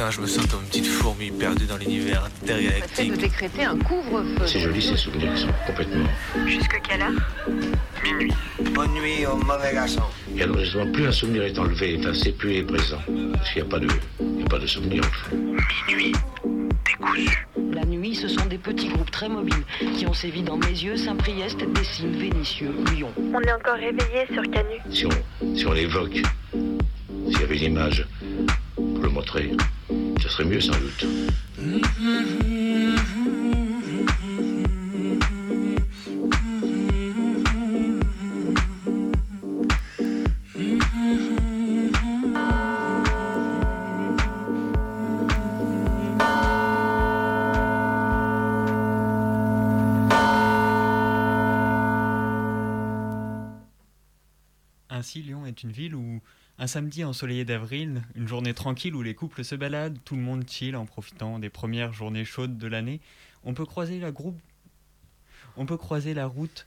Putain, je me sens comme une petite fourmi perdue dans l'univers intergalactique. de décréter un couvre-feu. C'est joli ces souvenirs, ils sont complètement. Jusque quelle heure? Minuit. Bonne nuit au mauvais garçon. Et alors justement, plus un souvenir est enlevé, enfin, c'est plus il est présent. Parce qu'il n'y a pas de, il n'y a pas de souvenir. Minuit. Décousu. La nuit, ce sont des petits groupes très mobiles qui ont sévi dans Mézieux, Saint-Priest, Dessines, Vénissieux, Lyon. On est encore réveillé sur Canu. Si on, si on l'évoque, s'il y avait une image pour le montrer, mieux sans doute. Samedi ensoleillé d'avril, une journée tranquille où les couples se baladent, tout le monde chill en profitant des premières journées chaudes de l'année, on peut croiser la groupe, on peut croiser la route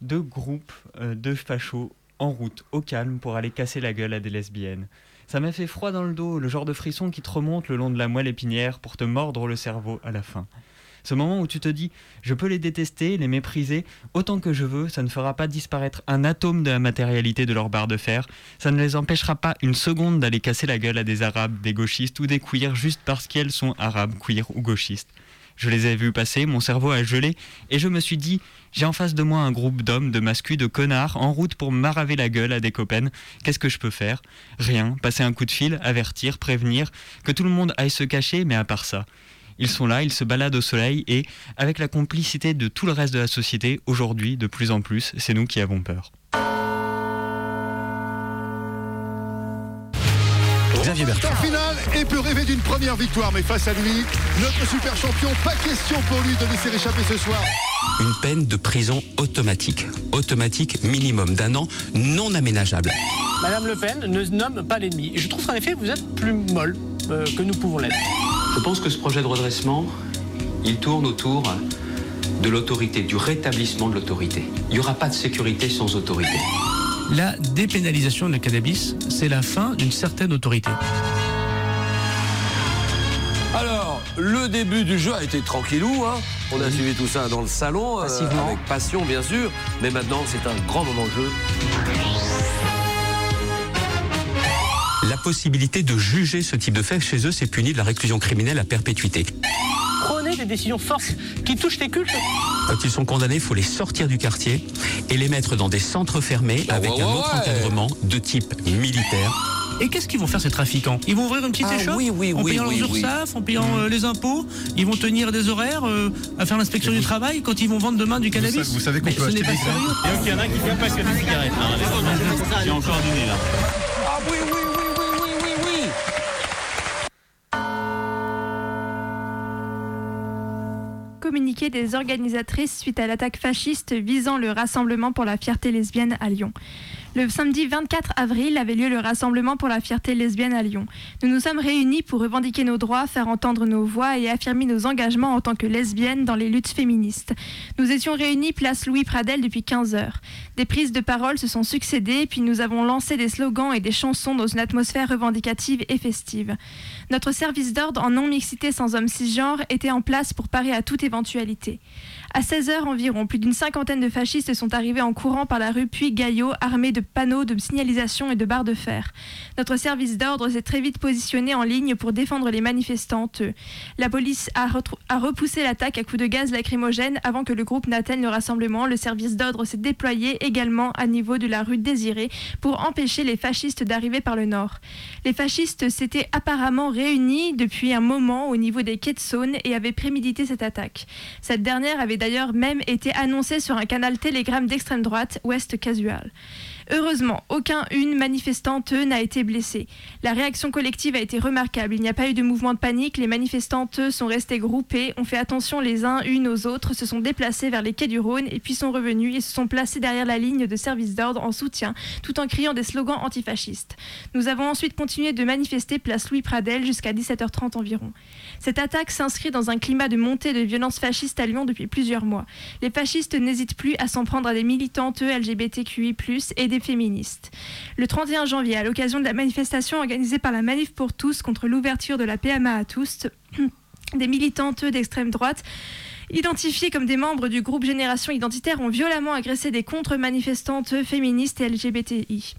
de groupes euh, de fachos en route, au calme, pour aller casser la gueule à des lesbiennes. Ça m'a fait froid dans le dos, le genre de frisson qui te remonte le long de la moelle épinière pour te mordre le cerveau à la fin. Ce moment où tu te dis, je peux les détester, les mépriser, autant que je veux, ça ne fera pas disparaître un atome de la matérialité de leur barre de fer, ça ne les empêchera pas une seconde d'aller casser la gueule à des arabes, des gauchistes ou des queers juste parce qu'elles sont arabes, queer ou gauchistes. Je les ai vus passer, mon cerveau a gelé, et je me suis dit, j'ai en face de moi un groupe d'hommes, de mascus, de connards, en route pour m'araver la gueule à des copains. Qu'est-ce que je peux faire? Rien, passer un coup de fil, avertir, prévenir, que tout le monde aille se cacher, mais à part ça. Ils sont là, ils se baladent au soleil, et, avec la complicité de tout le reste de la société, aujourd'hui, de plus en plus, c'est nous qui avons peur. Xavier Bertrand. En finale et peut rêver d'une première victoire, mais face à lui, notre super champion, pas question pour lui de laisser échapper ce soir. Une peine de prison automatique. Automatique minimum d'un an, non aménageable. Madame Le Pen ne nomme pas l'ennemi. Et je trouve qu'en effet, vous êtes plus molle euh, que nous pouvons l'être. Je pense que ce projet de redressement, il tourne autour de l'autorité, du rétablissement de l'autorité. Il n'y aura pas de sécurité sans autorité. La dépénalisation du cannabis, c'est la fin d'une certaine autorité. Alors, le début du jeu a été tranquillou. Hein. On a suivi tout ça dans le salon, euh, Passivement. avec passion bien sûr. Mais maintenant, c'est un grand moment de jeu. Possibilité de juger ce type de fait chez eux, c'est puni de la réclusion criminelle à perpétuité. Prenez des décisions fortes qui touchent les cultes. Quand ils sont condamnés, il faut les sortir du quartier et les mettre dans des centres fermés avec ouais, un autre ouais. encadrement de type militaire. Et qu'est-ce qu'ils vont faire ces trafiquants? Ils vont ouvrir une petite Ah échoppe oui, oui, en oui, payant oui, leurs oui. URSAF, en payant euh, les impôts? Ils vont tenir des horaires euh, à faire l'inspection du travail quand ils vont vendre demain du cannabis? vous savez qu'on peut acheter pas des donc il y en a qui fument pas que des cigarettes. Hein, J'ai encore du nez là. Ah oui, oui, Communiqué des organisatrices suite à l'attaque fasciste visant le rassemblement pour la fierté lesbienne à Lyon. Le samedi 24 avril avait lieu le rassemblement pour la fierté lesbienne à Lyon. Nous nous sommes réunis pour revendiquer nos droits, faire entendre nos voix et affirmer nos engagements en tant que lesbiennes dans les luttes féministes. Nous étions réunis place Louis Pradel depuis 15 heures. Des prises de parole se sont succédées, puis nous avons lancé des slogans et des chansons dans une atmosphère revendicative et festive. Notre service d'ordre en non-mixité sans homme cisgenre était en place pour parer à toute éventualité. À 16h environ, plus d'une cinquantaine de fascistes sont arrivés en courant par la rue Puy-Gaillot, armés de panneaux de signalisation et de barres de fer. Notre service d'ordre s'est très vite positionné en ligne pour défendre les manifestantes. La police a, repoussé l'attaque à coups de gaz lacrymogène avant que le groupe n'atteigne le rassemblement. Le service d'ordre s'est déployé également à niveau de la rue Désirée pour empêcher les fascistes d'arriver par le nord. Les fascistes s'étaient apparemment réunis depuis un moment au niveau des quais de Saône et avaient prémédité cette attaque. Cette dernière avait d'ailleurs même été annoncée sur un canal Telegram d'extrême droite, Ouest Casual. Heureusement, aucun une manifestante n'a été blessée. La réaction collective a été remarquable. Il n'y a pas eu de mouvement de panique. Les manifestantes sont restées groupées, ont fait attention les uns unes aux autres, se sont déplacés vers les quais du Rhône et puis sont revenus et se sont placés derrière la ligne de service d'ordre en soutien, tout en criant des slogans antifascistes. Nous avons ensuite continué de manifester place Louis Pradel jusqu'à 17h30 environ. Cette attaque s'inscrit dans un climat de montée de violence fasciste à Lyon depuis plusieurs mois. Les fascistes n'hésitent plus à s'en prendre à des militantes LGBTQI+, et des féministes. Le 31 janvier, à l'occasion de la manifestation organisée par la Manif pour tous contre l'ouverture de la PMA à tous, des militantes d'extrême droite identifiées comme des membres du groupe Génération Identitaire ont violemment agressé des contre-manifestantes féministes et LGBTI.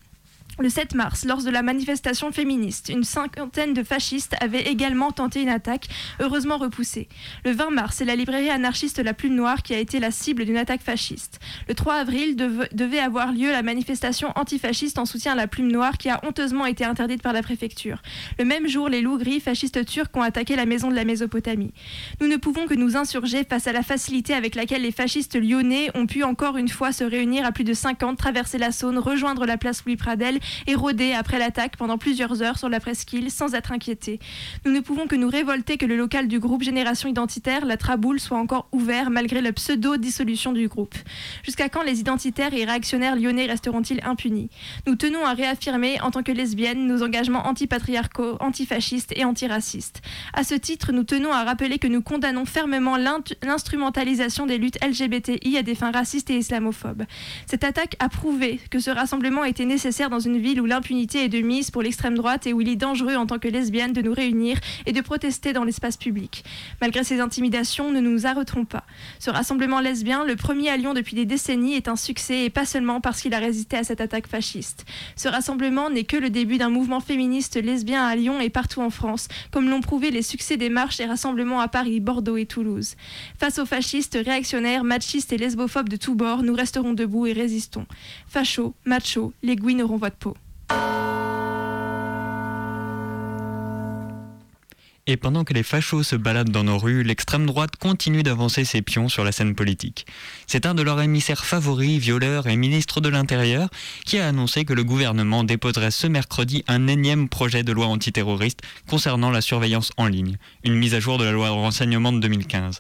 Le 7 mars, lors de la manifestation féministe, une cinquantaine de fascistes avaient également tenté une attaque, heureusement repoussée. Le 20 mars, c'est la librairie anarchiste La Plume Noire qui a été la cible d'une attaque fasciste. Le 3 avril devait avoir lieu la manifestation antifasciste en soutien à La Plume Noire qui a honteusement été interdite par la préfecture. Le même jour, les loups gris fascistes turcs ont attaqué la maison de la Mésopotamie. Nous ne pouvons que nous insurger face à la facilité avec laquelle les fascistes lyonnais ont pu encore une fois se réunir à plus de 50, traverser la Saône, rejoindre la place Louis Pradel et rôder après l'attaque pendant plusieurs heures sur la presqu'île sans être inquiétés. Nous ne pouvons que nous révolter que le local du groupe Génération Identitaire, la Traboule, soit encore ouvert malgré la pseudo-dissolution du groupe. Jusqu'à quand les identitaires et réactionnaires lyonnais resteront-ils impunis? Nous tenons à réaffirmer, en tant que lesbiennes, nos engagements antipatriarcaux, antifascistes et antiracistes. À ce titre, nous tenons à rappeler que nous condamnons fermement l'instrumentalisation des luttes LGBTI à des fins racistes et islamophobes. Cette attaque a prouvé que ce rassemblement était nécessaire dans une ville où l'impunité est de mise pour l'extrême droite et où il est dangereux en tant que lesbiennes de nous réunir et de protester dans l'espace public. Malgré ces intimidations, ne nous arrêterons pas. Ce rassemblement lesbien, le premier à Lyon depuis des décennies, est un succès et pas seulement parce qu'il a résisté à cette attaque fasciste. Ce rassemblement n'est que le début d'un mouvement féministe lesbien à Lyon et partout en France, comme l'ont prouvé les succès des marches et rassemblements à Paris, Bordeaux et Toulouse. Face aux fascistes, réactionnaires, machistes et lesbophobes de tous bords, nous resterons debout et résistons. Fachos, machos, les gouines auront votre. Et pendant que les fachos se baladent dans nos rues, l'extrême droite continue d'avancer ses pions sur la scène politique. C'est un de leurs émissaires favoris, violeur et ministre de l'Intérieur, qui a annoncé que le gouvernement déposerait ce mercredi un énième projet de loi antiterroriste concernant la surveillance en ligne, une mise à jour de la loi de renseignement de 2015.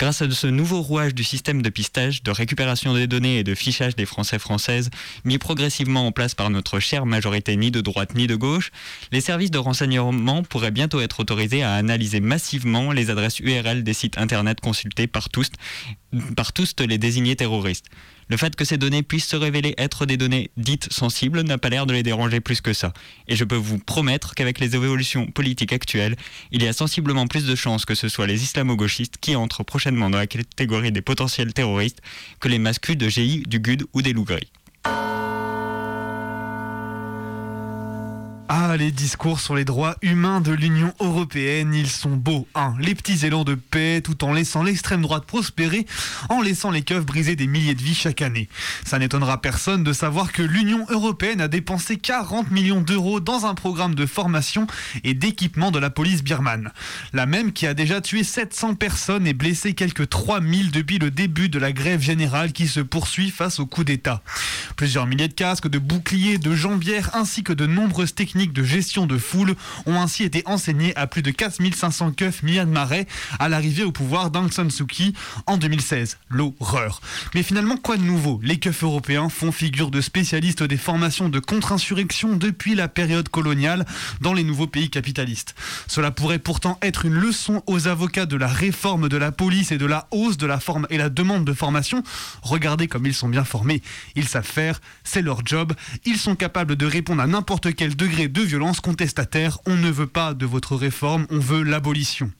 Grâce à ce nouveau rouage du système de pistage, de récupération des données et de fichage des Français françaises, mis progressivement en place par notre chère majorité ni de droite ni de gauche, les services de renseignement pourraient bientôt être autorisés à analyser massivement les adresses URL des sites internet consultés par tous, par tous les désignés terroristes. Le fait que ces données puissent se révéler être des données dites sensibles n'a pas l'air de les déranger plus que ça. Et je peux vous promettre qu'avec les évolutions politiques actuelles, il y a sensiblement plus de chances que ce soit les islamo-gauchistes qui entrent prochainement dans la catégorie des potentiels terroristes que les mascus de GI, du GUD ou des loups gris. Ah, les discours sur les droits humains de l'Union européenne, ils sont beaux. Hein, les petits élans de paix, tout en laissant l'extrême droite prospérer, en laissant les keufs briser des milliers de vies chaque année. Ça n'étonnera personne de savoir que l'Union européenne a dépensé 40 millions d'euros dans un programme de formation et d'équipement de la police birmane. La même qui a déjà tué 700 personnes et blessé quelques 3000 depuis le début de la grève générale qui se poursuit face au coup d'État. Plusieurs milliers de casques, de boucliers, de jambières ainsi que de nombreuses techniques de gestion de foule ont ainsi été enseignées à plus de 4500 keufs myanmarais à l'arrivée au pouvoir d'Aung San Suu Kyi en 2016. L'horreur. Mais finalement, quoi de nouveau? Les keufs européens font figure de spécialistes des formations de contre-insurrection depuis la période coloniale dans les nouveaux pays capitalistes. Cela pourrait pourtant être une leçon aux avocats de la réforme de la police et de la hausse de la forme et la demande de formation. Regardez comme ils sont bien formés. Ils savent faire, c'est leur job. Ils sont capables de répondre à n'importe quel degré de violence contestataire. On ne veut pas de votre réforme, on veut l'abolition.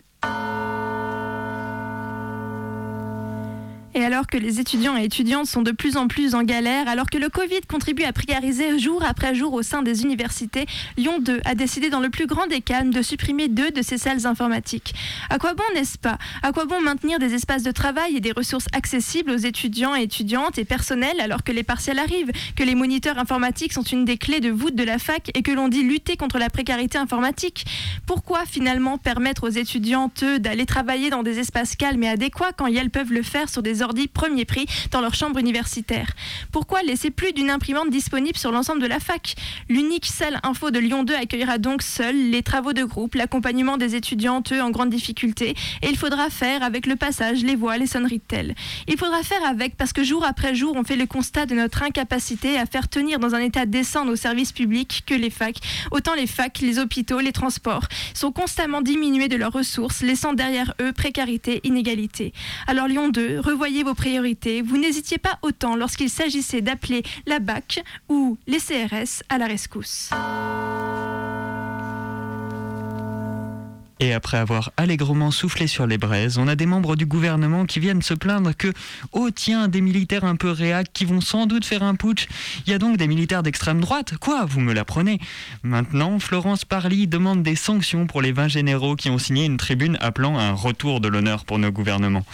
Et alors que les étudiants et étudiantes sont de plus en plus en galère, alors que le Covid contribue à précariser jour après jour au sein des universités, Lyon 2 a décidé dans le plus grand des calmes de supprimer deux de ses salles informatiques. À quoi bon, n'est-ce pas? À quoi bon maintenir des espaces de travail et des ressources accessibles aux étudiants et étudiantes et personnels alors que les partiels arrivent, que les moniteurs informatiques sont une des clés de voûte de la fac et que l'on dit lutter contre la précarité informatique? Pourquoi finalement permettre aux étudiantes d'aller travailler dans des espaces calmes et adéquats quand elles peuvent le faire sur des ordi premier prix dans leur chambre universitaire Pourquoi laisser plus d'une imprimante disponible sur l'ensemble de la fac? L'unique salle info de Lyon 2 accueillera donc seul les travaux de groupe, l'accompagnement des étudiantes eux, en grande difficulté et il faudra faire avec le passage, les voix, les sonneries de tel. Il faudra faire avec parce que jour après jour on fait le constat de notre incapacité à faire tenir dans un état décent nos services publics que les facs. Autant les facs, les hôpitaux, les transports sont constamment diminués de leurs ressources, laissant derrière eux précarité, inégalité. Alors Lyon 2, revoyez vos priorités, vous n'hésitiez pas autant lorsqu'il s'agissait d'appeler la BAC ou les CRS à la rescousse. Et après avoir allègrement soufflé sur les braises, on a des membres du gouvernement qui viennent se plaindre que, oh tiens, des militaires un peu réac qui vont sans doute faire un putsch. Il y a donc des militaires d'extrême droite Quoi Vous me l'apprenez? Maintenant, Florence Parly demande des sanctions pour les 20 généraux qui ont signé une tribune appelant à un retour de l'honneur pour nos gouvernements.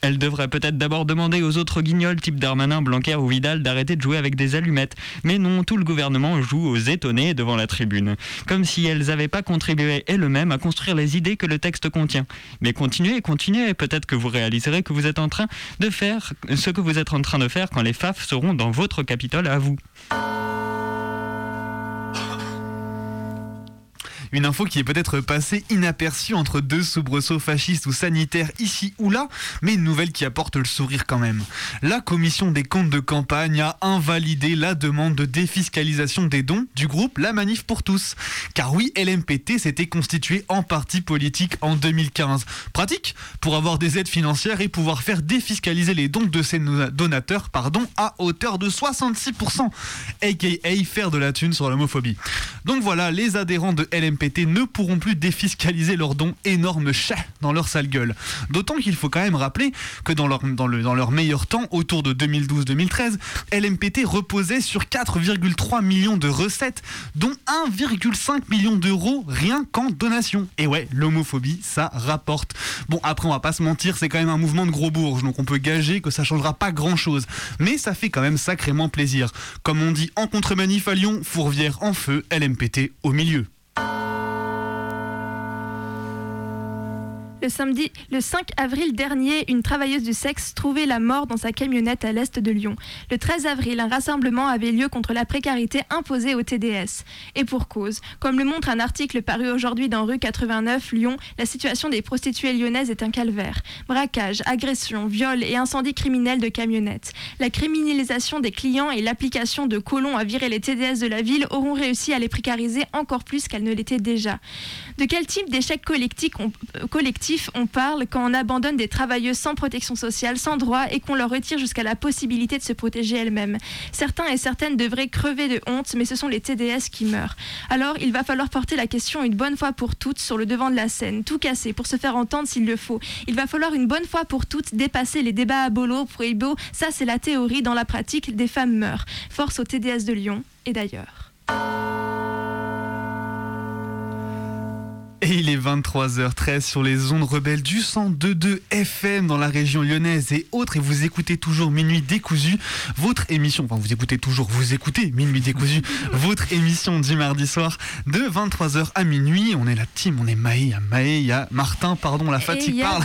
Elle devrait peut-être d'abord demander aux autres guignols type Darmanin, Blanquer ou Vidal d'arrêter de jouer avec des allumettes. Mais non, tout le gouvernement joue aux étonnés devant la tribune. Comme si elles n'avaient pas contribué elles-mêmes à construire les idées que le texte contient. Mais continuez, continuez, peut-être que vous réaliserez que vous êtes en train de faire ce que vous êtes en train de faire quand les FAF seront dans votre Capitole à vous. Une info qui est peut-être passée inaperçue entre deux soubresauts fascistes ou sanitaires ici ou là, mais une nouvelle qui apporte le sourire quand même. La commission des comptes de campagne a invalidé la demande de défiscalisation des dons du groupe La Manif pour tous. Car oui, LMPT s'était constitué en parti politique en 2015. Pratique pour avoir des aides financières et pouvoir faire défiscaliser les dons de ses donateurs pardon, à hauteur de 66%, aka faire de la thune sur l'homophobie. Donc voilà, les adhérents de LMPT ne pourront plus défiscaliser leurs dons énormes chats dans leur sale gueule. D'autant qu'il faut quand même rappeler que dans leur, dans, le, dans leur meilleur temps, autour de 2012-2013, LMPT reposait sur 4,3 millions de recettes, dont 1,5 million d'euros rien qu'en donation. Et ouais, l'homophobie, ça rapporte. Bon, après, on va pas se mentir, c'est quand même un mouvement de gros bourges, donc on peut gager que ça changera pas grand chose. Mais ça fait quand même sacrément plaisir. Comme on dit en contre-manif à Lyon, Fourvière en feu, LMPT au milieu. Thank you. Le samedi, le 5 avril dernier, une travailleuse du sexe trouvait la mort dans sa camionnette à l'est de Lyon. Le 13 avril, un rassemblement avait lieu contre la précarité imposée au TDS. Et pour cause. Comme le montre un article paru aujourd'hui dans rue 89, Lyon, la situation des prostituées lyonnaises est un calvaire. Braquage, agression, viol et incendie criminel de camionnettes. La criminalisation des clients et l'application de colons à virer les TDS de la ville auront réussi à les précariser encore plus qu'elles ne l'étaient déjà. De quel type d'échec collectif on, euh, collectif on parle quand on abandonne des travailleuses sans protection sociale, sans droit et qu'on leur retire jusqu'à la possibilité de se protéger elles-mêmes? Certains et certaines devraient crever de honte, mais ce sont les TDS qui meurent. Alors, il va falloir porter la question une bonne fois pour toutes sur le devant de la scène, tout casser pour se faire entendre s'il le faut. Il va falloir une bonne fois pour toutes dépasser les débats à bolo, prohibo. Ça, c'est la théorie. Dans la pratique, des femmes meurent. Force au TDS de Lyon et d'ailleurs. Et il est 23h13 sur les ondes rebelles du 102.2 FM dans la région lyonnaise et autres. Et vous écoutez toujours Minuit décousu, votre émission. Enfin, vous écoutez toujours, vous écoutez Minuit décousu, votre émission du mardi soir de 23h à minuit. On est la team, on est Maë, il y a Maë, il y a Martin, pardon, la fatigue parle.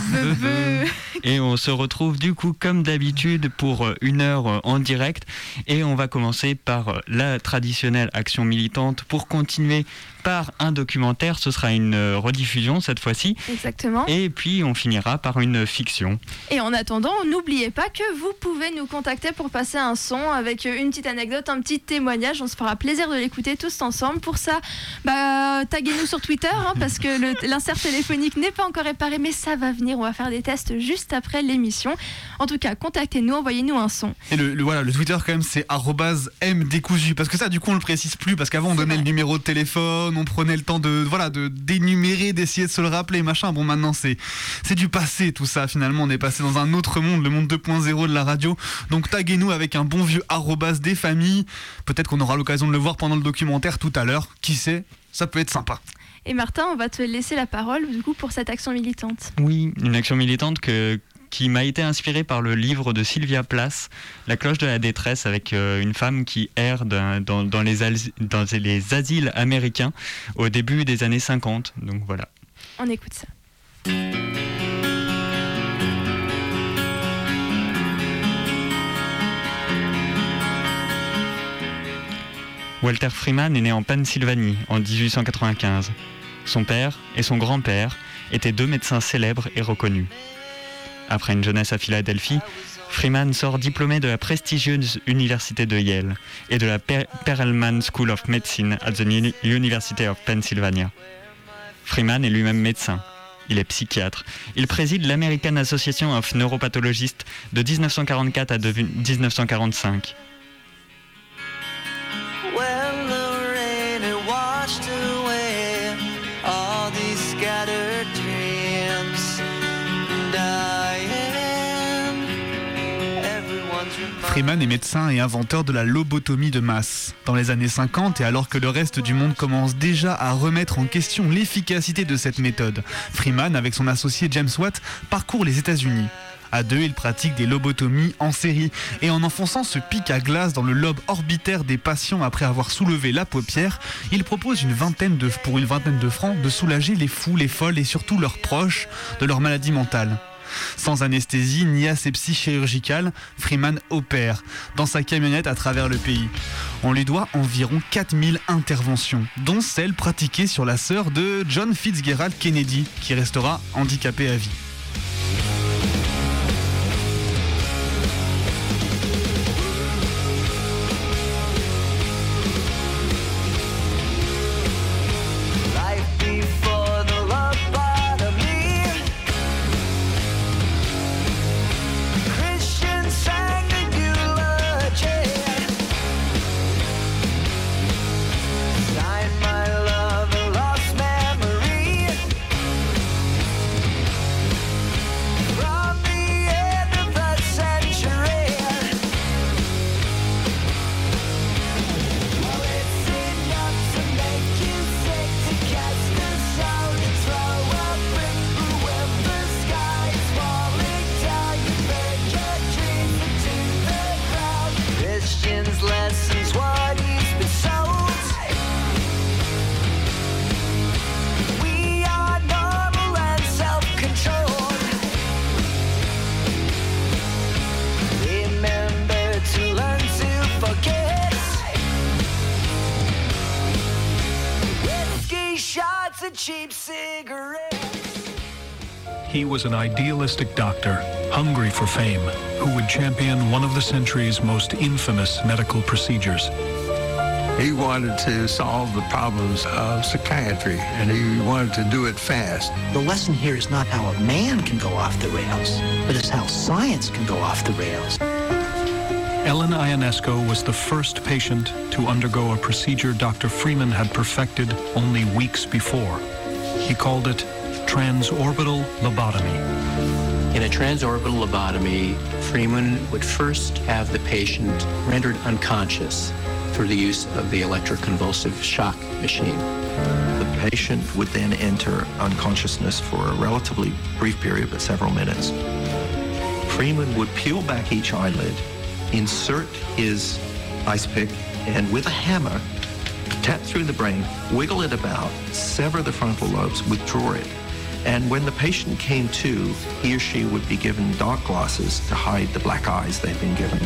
Et on se retrouve du coup comme d'habitude pour une heure en direct. Et on va commencer par la traditionnelle action militante pour continuer par un documentaire. Ce sera une rediffusion cette fois-ci. Exactement. Et puis on finira par une fiction. Et en attendant, n'oubliez pas que vous pouvez nous contacter pour passer un son avec une petite anecdote, un petit témoignage. On se fera plaisir de l'écouter tous ensemble. Pour ça, bah, taguez-nous sur Twitter hein, parce que l'insert téléphonique n'est pas encore réparé, mais ça va venir. On va faire des tests juste après l'émission. En tout cas, contactez-nous, envoyez-nous un son. Et le, voilà, le Twitter quand même, c'est @mdécousu parce que ça, du coup, on le précise plus parce qu'avant on donnait le numéro de téléphone, on prenait le temps de voilà de d'énumérer, d'essayer de se le rappeler, machin. Bon, maintenant c'est c'est du passé tout ça. Finalement, on est passé dans un autre monde, le monde 2.0 de la radio. Donc taguez-nous avec un bon vieux arrobas des familles. Peut-être qu'on aura l'occasion de le voir pendant le documentaire tout à l'heure. Qui sait? Ça peut être sympa. Et Martin, on va te laisser la parole du coup pour cette action militante. Oui, une action militante que qui m'a été inspiré par le livre de Sylvia Plath, La cloche de la détresse, avec euh, une femme qui erre dans, dans, les dans les asiles américains au début des années 50. Donc voilà. On écoute ça. Walter Freeman est né en Pennsylvanie en 1895. Son père et son grand-père étaient deux médecins célèbres et reconnus. Après une jeunesse à Philadelphie, Freeman sort diplômé de la prestigieuse université de Yale et de la Perelman School of Medicine at the University of Pennsylvania. Freeman est lui-même médecin. Il est psychiatre. Il préside l'American Association of Neuropathologists de 1944 à 1945. Freeman est médecin et inventeur de la lobotomie de masse. Dans les années 50, et alors que le reste du monde commence déjà à remettre en question l'efficacité de cette méthode, Freeman, avec son associé James Watt, parcourt les États-Unis. À deux, il pratique des lobotomies en série et en enfonçant ce pic à glace dans le lobe orbitaire des patients après avoir soulevé la paupière, il propose une vingtaine de, pour une vingtaine de francs de soulager les fous, les folles et surtout leurs proches de leur maladie mentale. Sans anesthésie ni asepsie chirurgicale, Freeman opère dans sa camionnette à travers le pays. On lui doit environ 4000 interventions, dont celle pratiquée sur la sœur de John Fitzgerald Kennedy, qui restera handicapée à vie. Was an idealistic doctor, hungry for fame, who would champion one of the century's most infamous medical procedures. He wanted to solve the problems of psychiatry, and he wanted to do it fast. The lesson here is not how a man can go off the rails, but it's how science can go off the rails. Ellen Ionesco was the first patient to undergo a procedure Dr. Freeman had perfected only weeks before. He called it transorbital lobotomy. In a transorbital lobotomy, Freeman would first have the patient rendered unconscious through the use of the electroconvulsive shock machine. The patient would then enter unconsciousness for a relatively brief period, but several minutes. Freeman would peel back each eyelid, insert his ice pick, and with a hammer, tap through the brain, wiggle it about, sever the frontal lobes, withdraw it. And when the patient came to, he or she would be given dark glasses to hide the black eyes they'd been given.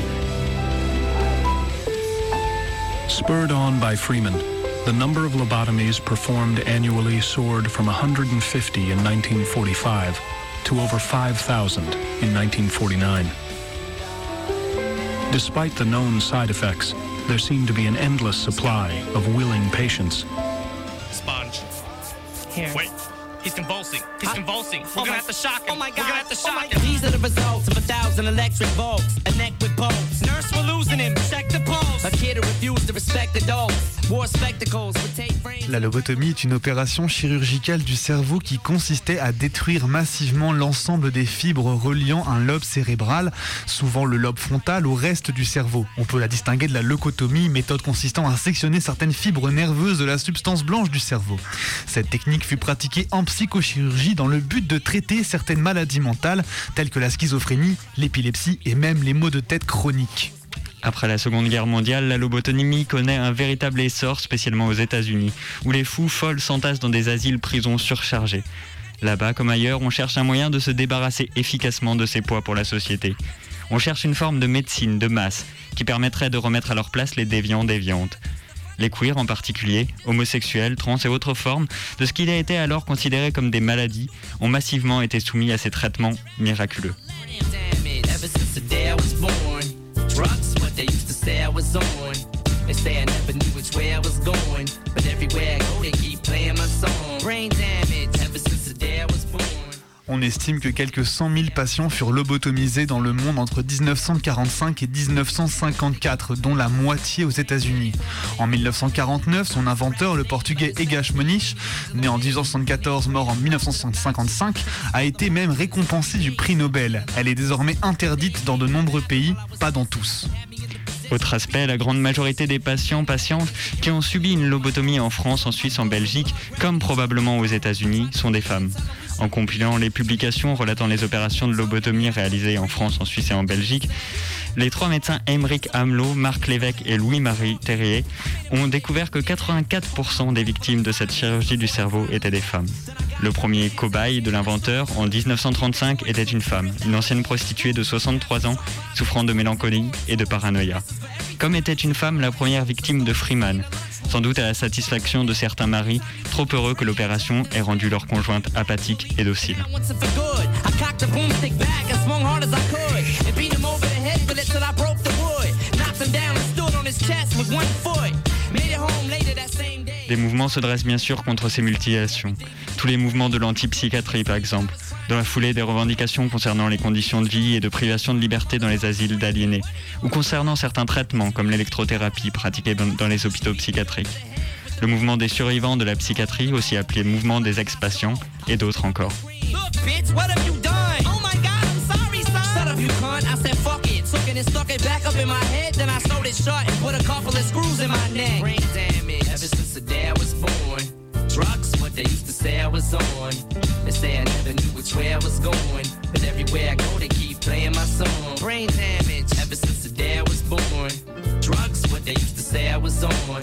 Spurred on by Freeman, the number of lobotomies performed annually soared from 150 in 1945 to over 5,000 in 1949. Despite the known side effects, there seemed to be an endless supply of willing patients. Sponge. Here. Wait. He's convulsing. He's convulsing. We're Oh gonna my- have to shock oh him. oh my God. We're gonna have to Oh shock him. These are the results of a thousand electric volts. A neck with. Nurse, we're losing him. The. La lobotomie est une opération chirurgicale du cerveau qui consistait à détruire massivement l'ensemble des fibres reliant un lobe cérébral, souvent le lobe frontal, au reste du cerveau. On peut la distinguer de la leucotomie, méthode consistant à sectionner certaines fibres nerveuses de la substance blanche du cerveau. Cette technique fut pratiquée en psychochirurgie dans le but de traiter certaines maladies mentales telles que la schizophrénie, l'épilepsie et même les maux de tête chroniques. Après la Seconde Guerre mondiale, la lobotomie connaît un véritable essor, spécialement aux États-Unis, où les fous folles s'entassent dans des asiles prisons surchargés. Là-bas, comme ailleurs, on cherche un moyen de se débarrasser efficacement de ces poids pour la société. On cherche une forme de médecine de masse qui permettrait de remettre à leur place les déviants déviantes. Les queers en particulier, homosexuels, trans et autres formes de ce qu'il a été alors considéré comme des maladies, ont massivement été soumis à ces traitements miraculeux. Ever since the day I was born. Drugs, what they used to say I was on. They say I never knew which way I was going. But everywhere I go, they keep playing my song. Brain damage, ever since the day I was born. On estime que quelques 100 000 patients furent lobotomisés dans le monde entre 1945 et 1954, dont la moitié aux États-Unis. En 1949, son inventeur, le portugais Egas Moniz, né en 1974, mort en 1955, a été même récompensé du prix Nobel. Elle est désormais interdite dans de nombreux pays, pas dans tous. Autre aspect, la grande majorité des patients, patientes qui ont subi une lobotomie en France, en Suisse, en Belgique, comme probablement aux États-Unis, sont des femmes. En compilant les publications relatant les opérations de lobotomie réalisées en France, en Suisse et en Belgique, les trois médecins Émeric Hamelot, Marc Lévesque et Louis-Marie Terrier ont découvert que 84% des victimes de cette chirurgie du cerveau étaient des femmes. Le premier cobaye de l'inventeur, en 1935, était une femme, une ancienne prostituée de 63 ans, souffrant de mélancolie et de paranoïa. Comme était une femme la première victime de Freeman, sans doute à la satisfaction de certains maris, trop heureux que l'opération ait rendu leur conjointe apathique et docile. Des mouvements se dressent bien sûr contre ces mutilations. Tous les mouvements de l'antipsychiatrie, par exemple, dans la foulée des revendications concernant les conditions de vie et de privation de liberté dans les asiles d'aliénés, ou concernant certains traitements comme l'électrothérapie pratiquée dans les hôpitaux psychiatriques. Le mouvement des survivants de la psychiatrie, aussi appelé mouvement des ex-patients, et d'autres encore. Look, bitch, what have you done? Oh my god, I'm sorry, son. Shut up, you cunt. I said, fuck it. Took it and stuck it back up in my head. Then I sewed it shut and put a couple of screws in my neck. Ever since the day I was born. Drugs, what they used to say I was on. They say I never knew which way I was going. But everywhere I go, they keep playing my song. Brain damage ever since the day I was born. Drugs, what they used to say I was on.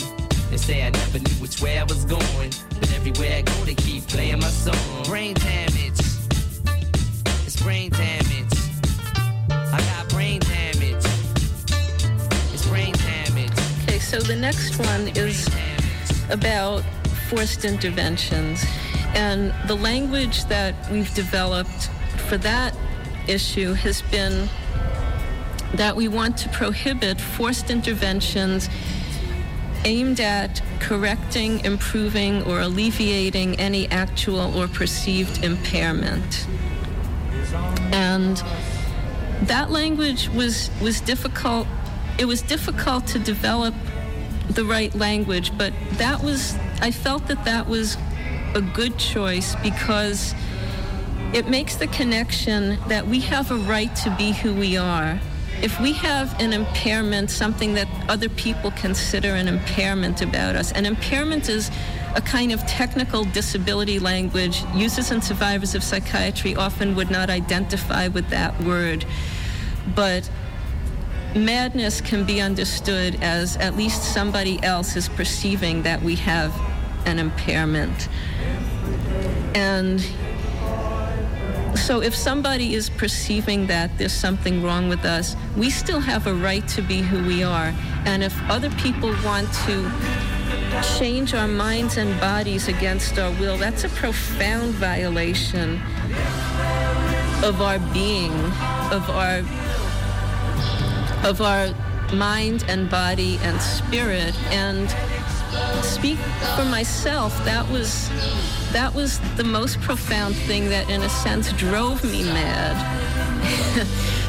They say I never knew which way I was going. But everywhere I go, they keep playing my song. Brain damage. It's brain damage. I got brain damage. It's brain damage. Okay, so the next one is about forced interventions. And the language that we've developed for that issue has been that we want to prohibit forced interventions aimed at correcting, improving, or alleviating any actual or perceived impairment. And that language was was difficult. It was difficult to develop the right language, but that was I felt that that was a good choice because it makes the connection that we have a right to be who we are. If we have an impairment, something that other people consider an impairment about us, an impairment is a kind of technical disability language. Users and survivors of psychiatry often would not identify with that word. But madness can be understood as at least somebody else is perceiving that we have an impairment. And so if somebody is perceiving that there's something wrong with us, we still have a right to be who we are. And if other people want to change our minds and bodies against our will, that's a profound violation of our being, of our of our mind and body and spirit and speak for myself that was that was the most profound thing that in a sense drove me mad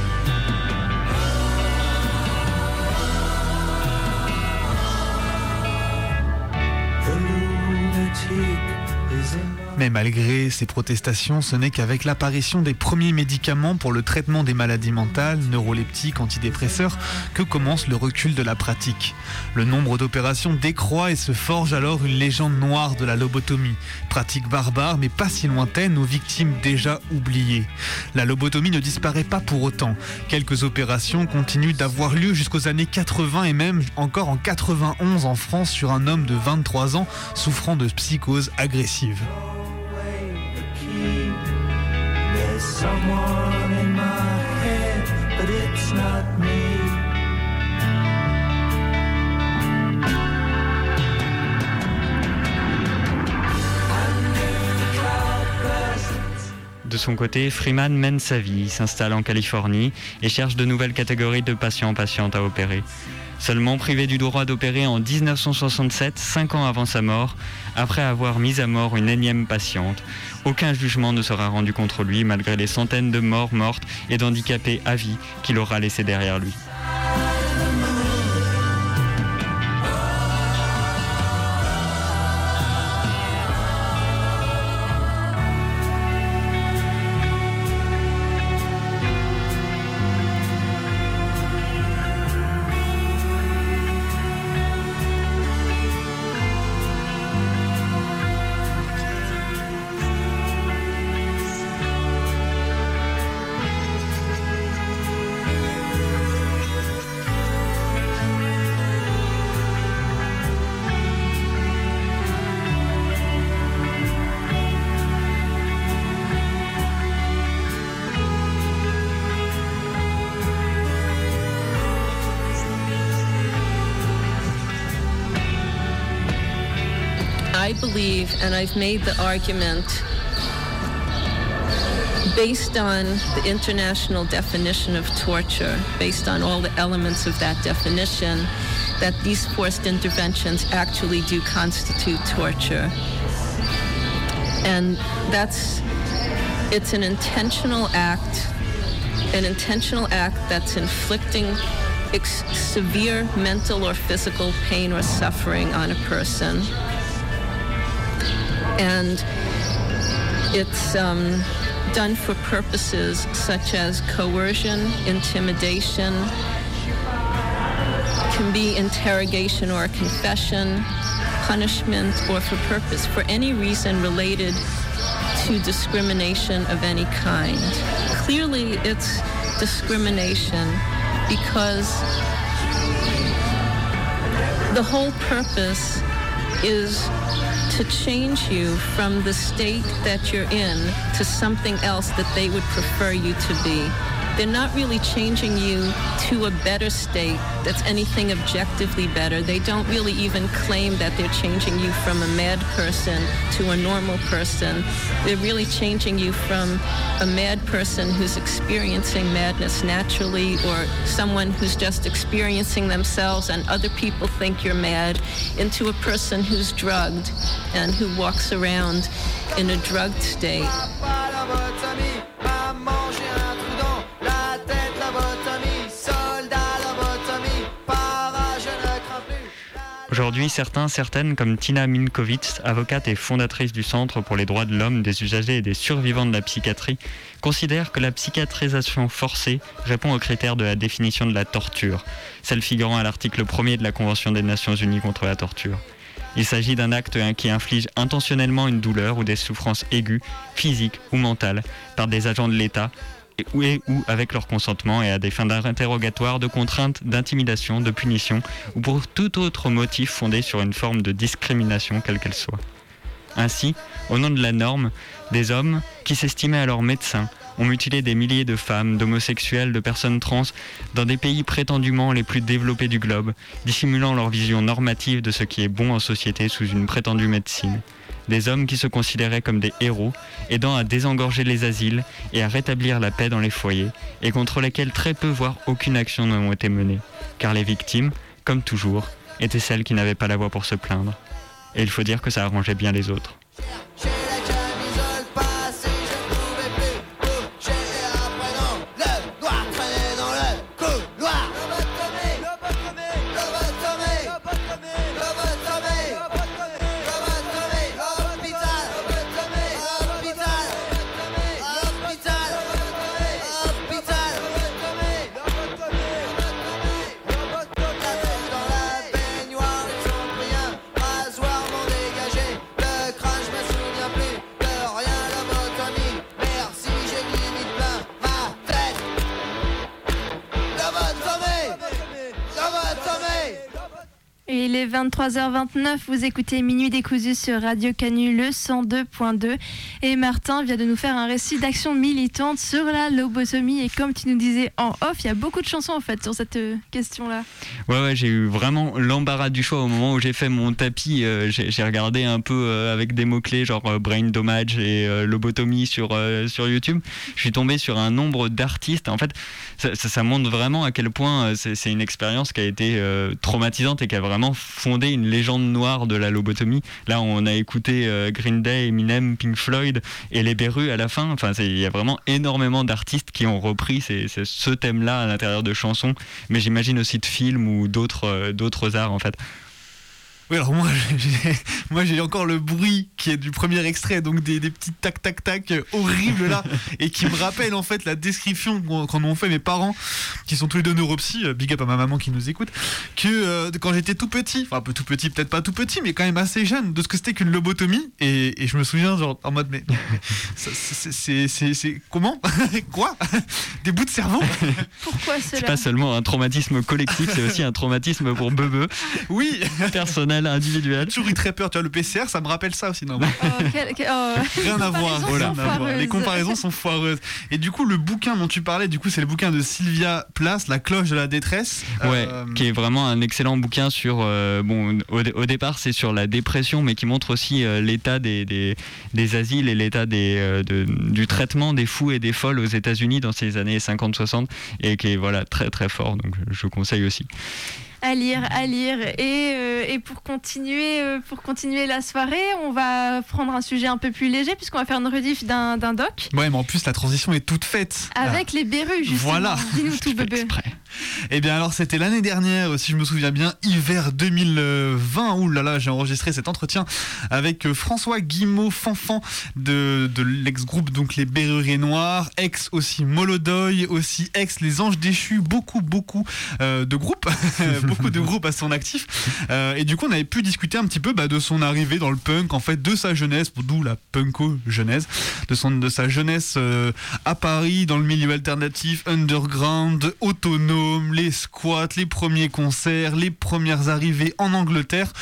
Mais malgré ces protestations, ce n'est qu'avec l'apparition des premiers médicaments pour le traitement des maladies mentales, neuroleptiques, antidépresseurs, que commence le recul de la pratique. Le nombre d'opérations décroît et se forge alors une légende noire de la lobotomie. Pratique barbare mais pas si lointaine aux victimes déjà oubliées. La lobotomie ne disparaît pas pour autant. Quelques opérations continuent d'avoir lieu jusqu'aux années 80 et même encore en 91 en France sur un homme de 23 ans souffrant de psychose agressive. De son côté, Freeman mène sa vie, s'installe en Californie et cherche de nouvelles catégories de patients patientes à opérer. Seulement privé du droit d'opérer en 1967, cinq ans avant sa mort, après avoir mis à mort une énième patiente. Aucun jugement ne sera rendu contre lui malgré les centaines de morts mortes et d'handicapés à vie qu'il aura laissés derrière lui. I've made the argument based on the international definition of torture, based on all the elements of that definition, that these forced interventions actually do constitute torture. And that's, it's an intentional act, an intentional act that's inflicting severe mental or physical pain or suffering on a person. And it's um, done for purposes such as coercion, intimidation, can be interrogation or confession, punishment, or for purpose, for any reason related to discrimination of any kind. Clearly, it's discrimination because the whole purpose is to change you from the state that you're in to something else that they would prefer you to be. They're not really changing you to a better state that's anything objectively better. They don't really even claim that they're changing you from a mad person to a normal person. They're really changing you from a mad person who's experiencing madness naturally or someone who's just experiencing themselves and other people think you're mad into a person who's drugged and who walks around in a drugged state. Aujourd'hui, certains, certaines, comme Tina Minkovitz, avocate et fondatrice du Centre pour les droits de l'homme, des usagers et des survivants de la psychiatrie, considèrent que la psychiatrisation forcée répond aux critères de la définition de la torture, celle figurant à l'article 1er de la Convention des Nations Unies contre la torture. Il s'agit d'un acte qui inflige intentionnellement une douleur ou des souffrances aiguës, physiques ou mentales, par des agents de l'État et ou, avec leur consentement et à des fins d'interrogatoire, de contrainte, d'intimidation, de punition ou pour tout autre motif fondé sur une forme de discrimination quelle qu'elle soit. Ainsi, au nom de la norme, des hommes qui s'estimaient alors médecins ont mutilé des milliers de femmes, d'homosexuels, de personnes trans dans des pays prétendument les plus développés du globe, dissimulant leur vision normative de ce qui est bon en société sous une prétendue médecine. Des hommes qui se considéraient comme des héros, aidant à désengorger les asiles et à rétablir la paix dans les foyers, et contre lesquels très peu voire aucune action n'a été menée, car les victimes, comme toujours, étaient celles qui n'avaient pas la voix pour se plaindre. Et il faut dire que ça arrangeait bien les autres. 23h29, vous écoutez Minuit décousu sur Radio Canu le 102.2 et Martin vient de nous faire un récit d'action militante sur la lobotomie et comme tu nous disais en off, il y a beaucoup de chansons en fait sur cette euh, question-là. Ouais, ouais, j'ai eu vraiment l'embarras du choix au moment où j'ai fait mon tapis. euh, j'ai regardé un peu euh, avec des mots-clés genre brain damage et lobotomie sur, sur YouTube. Je suis tombé sur un nombre d'artistes. En fait, ça, ça- montre vraiment à quel point c'est une expérience qui a été traumatisante et qui a vraiment fondé une légende noire de la lobotomie. Là, on a écouté Green Day, Eminem, Pink Floyd et les Berus à la fin. Enfin, il y a vraiment énormément d'artistes qui ont repris ce thème-là à l'intérieur de chansons, mais j'imagine aussi de films ou d'autres euh, d'autres arts en fait. Oui, alors moi, j'ai, moi, j'ai encore le bruit qui est du premier extrait, donc des, des petits tac tac tac euh, horribles là, et qui me rappelle en fait la description qu'en ont fait mes parents, qui sont tous les deux neuropsy, euh, big up à ma maman qui nous écoute, que euh, quand j'étais tout petit, enfin un peu tout petit, peut-être pas tout petit, mais quand même assez jeune, de ce que c'était qu'une lobotomie, et, et je me souviens genre en mode mais c'est, c'est, c'est, c'est- comment? Quoi? Des bouts de cerveau? Pourquoi C'est cela? pas seulement un traumatisme collectif, c'est aussi un traumatisme pour Bebe. Oui, personnel, individuel. Toujours très peur, tu vois, le PCR, ça me rappelle ça aussi, non Oh, quel- quel- oh, Rien à voir. comparaisons Rien sont à voir. Les comparaisons sont foireuses. Et du coup, le bouquin dont tu parlais, du coup, c'est le bouquin de Sylvia Place, La cloche de la détresse. Ouais, Euh, qui est vraiment un excellent bouquin sur. euh, bon, au, dé- au départ, c'est sur la dépression, mais qui montre aussi euh, l'état des, des, des asiles et l'état des, euh, de- du traitement des fous et des folles aux États-Unis dans ces années 50-60, et qui est voilà très très fort. Donc, je conseille aussi. À lire, à lire. Et, euh, et pour, continuer, euh, pour continuer la soirée, on va prendre un sujet un peu plus léger, puisqu'on va faire une rediff d'un d'un doc. Ouais, mais en plus, la transition est toute faite. Avec les berrues, justement. Voilà. Dis-nous tout, bébé. Eh bien alors c'était l'année dernière, si je me souviens bien, hiver 2020. Ouh là là, j'ai enregistré cet entretien avec euh, François Guimau Fanfan de, de l'ex-groupe donc les Berruriers Noirs, ex aussi Molodoy, aussi ex les Anges Déchus, beaucoup beaucoup euh, de groupes, beaucoup de groupes à son actif. Euh, et du coup on avait pu discuter un petit peu bah, de son arrivée dans le punk, en fait de sa jeunesse, d'où la punko genèse, de son de sa jeunesse euh, à Paris dans le milieu alternatif, underground, autonome, les squats, les premiers concerts, les premières arrivées en Angleterre.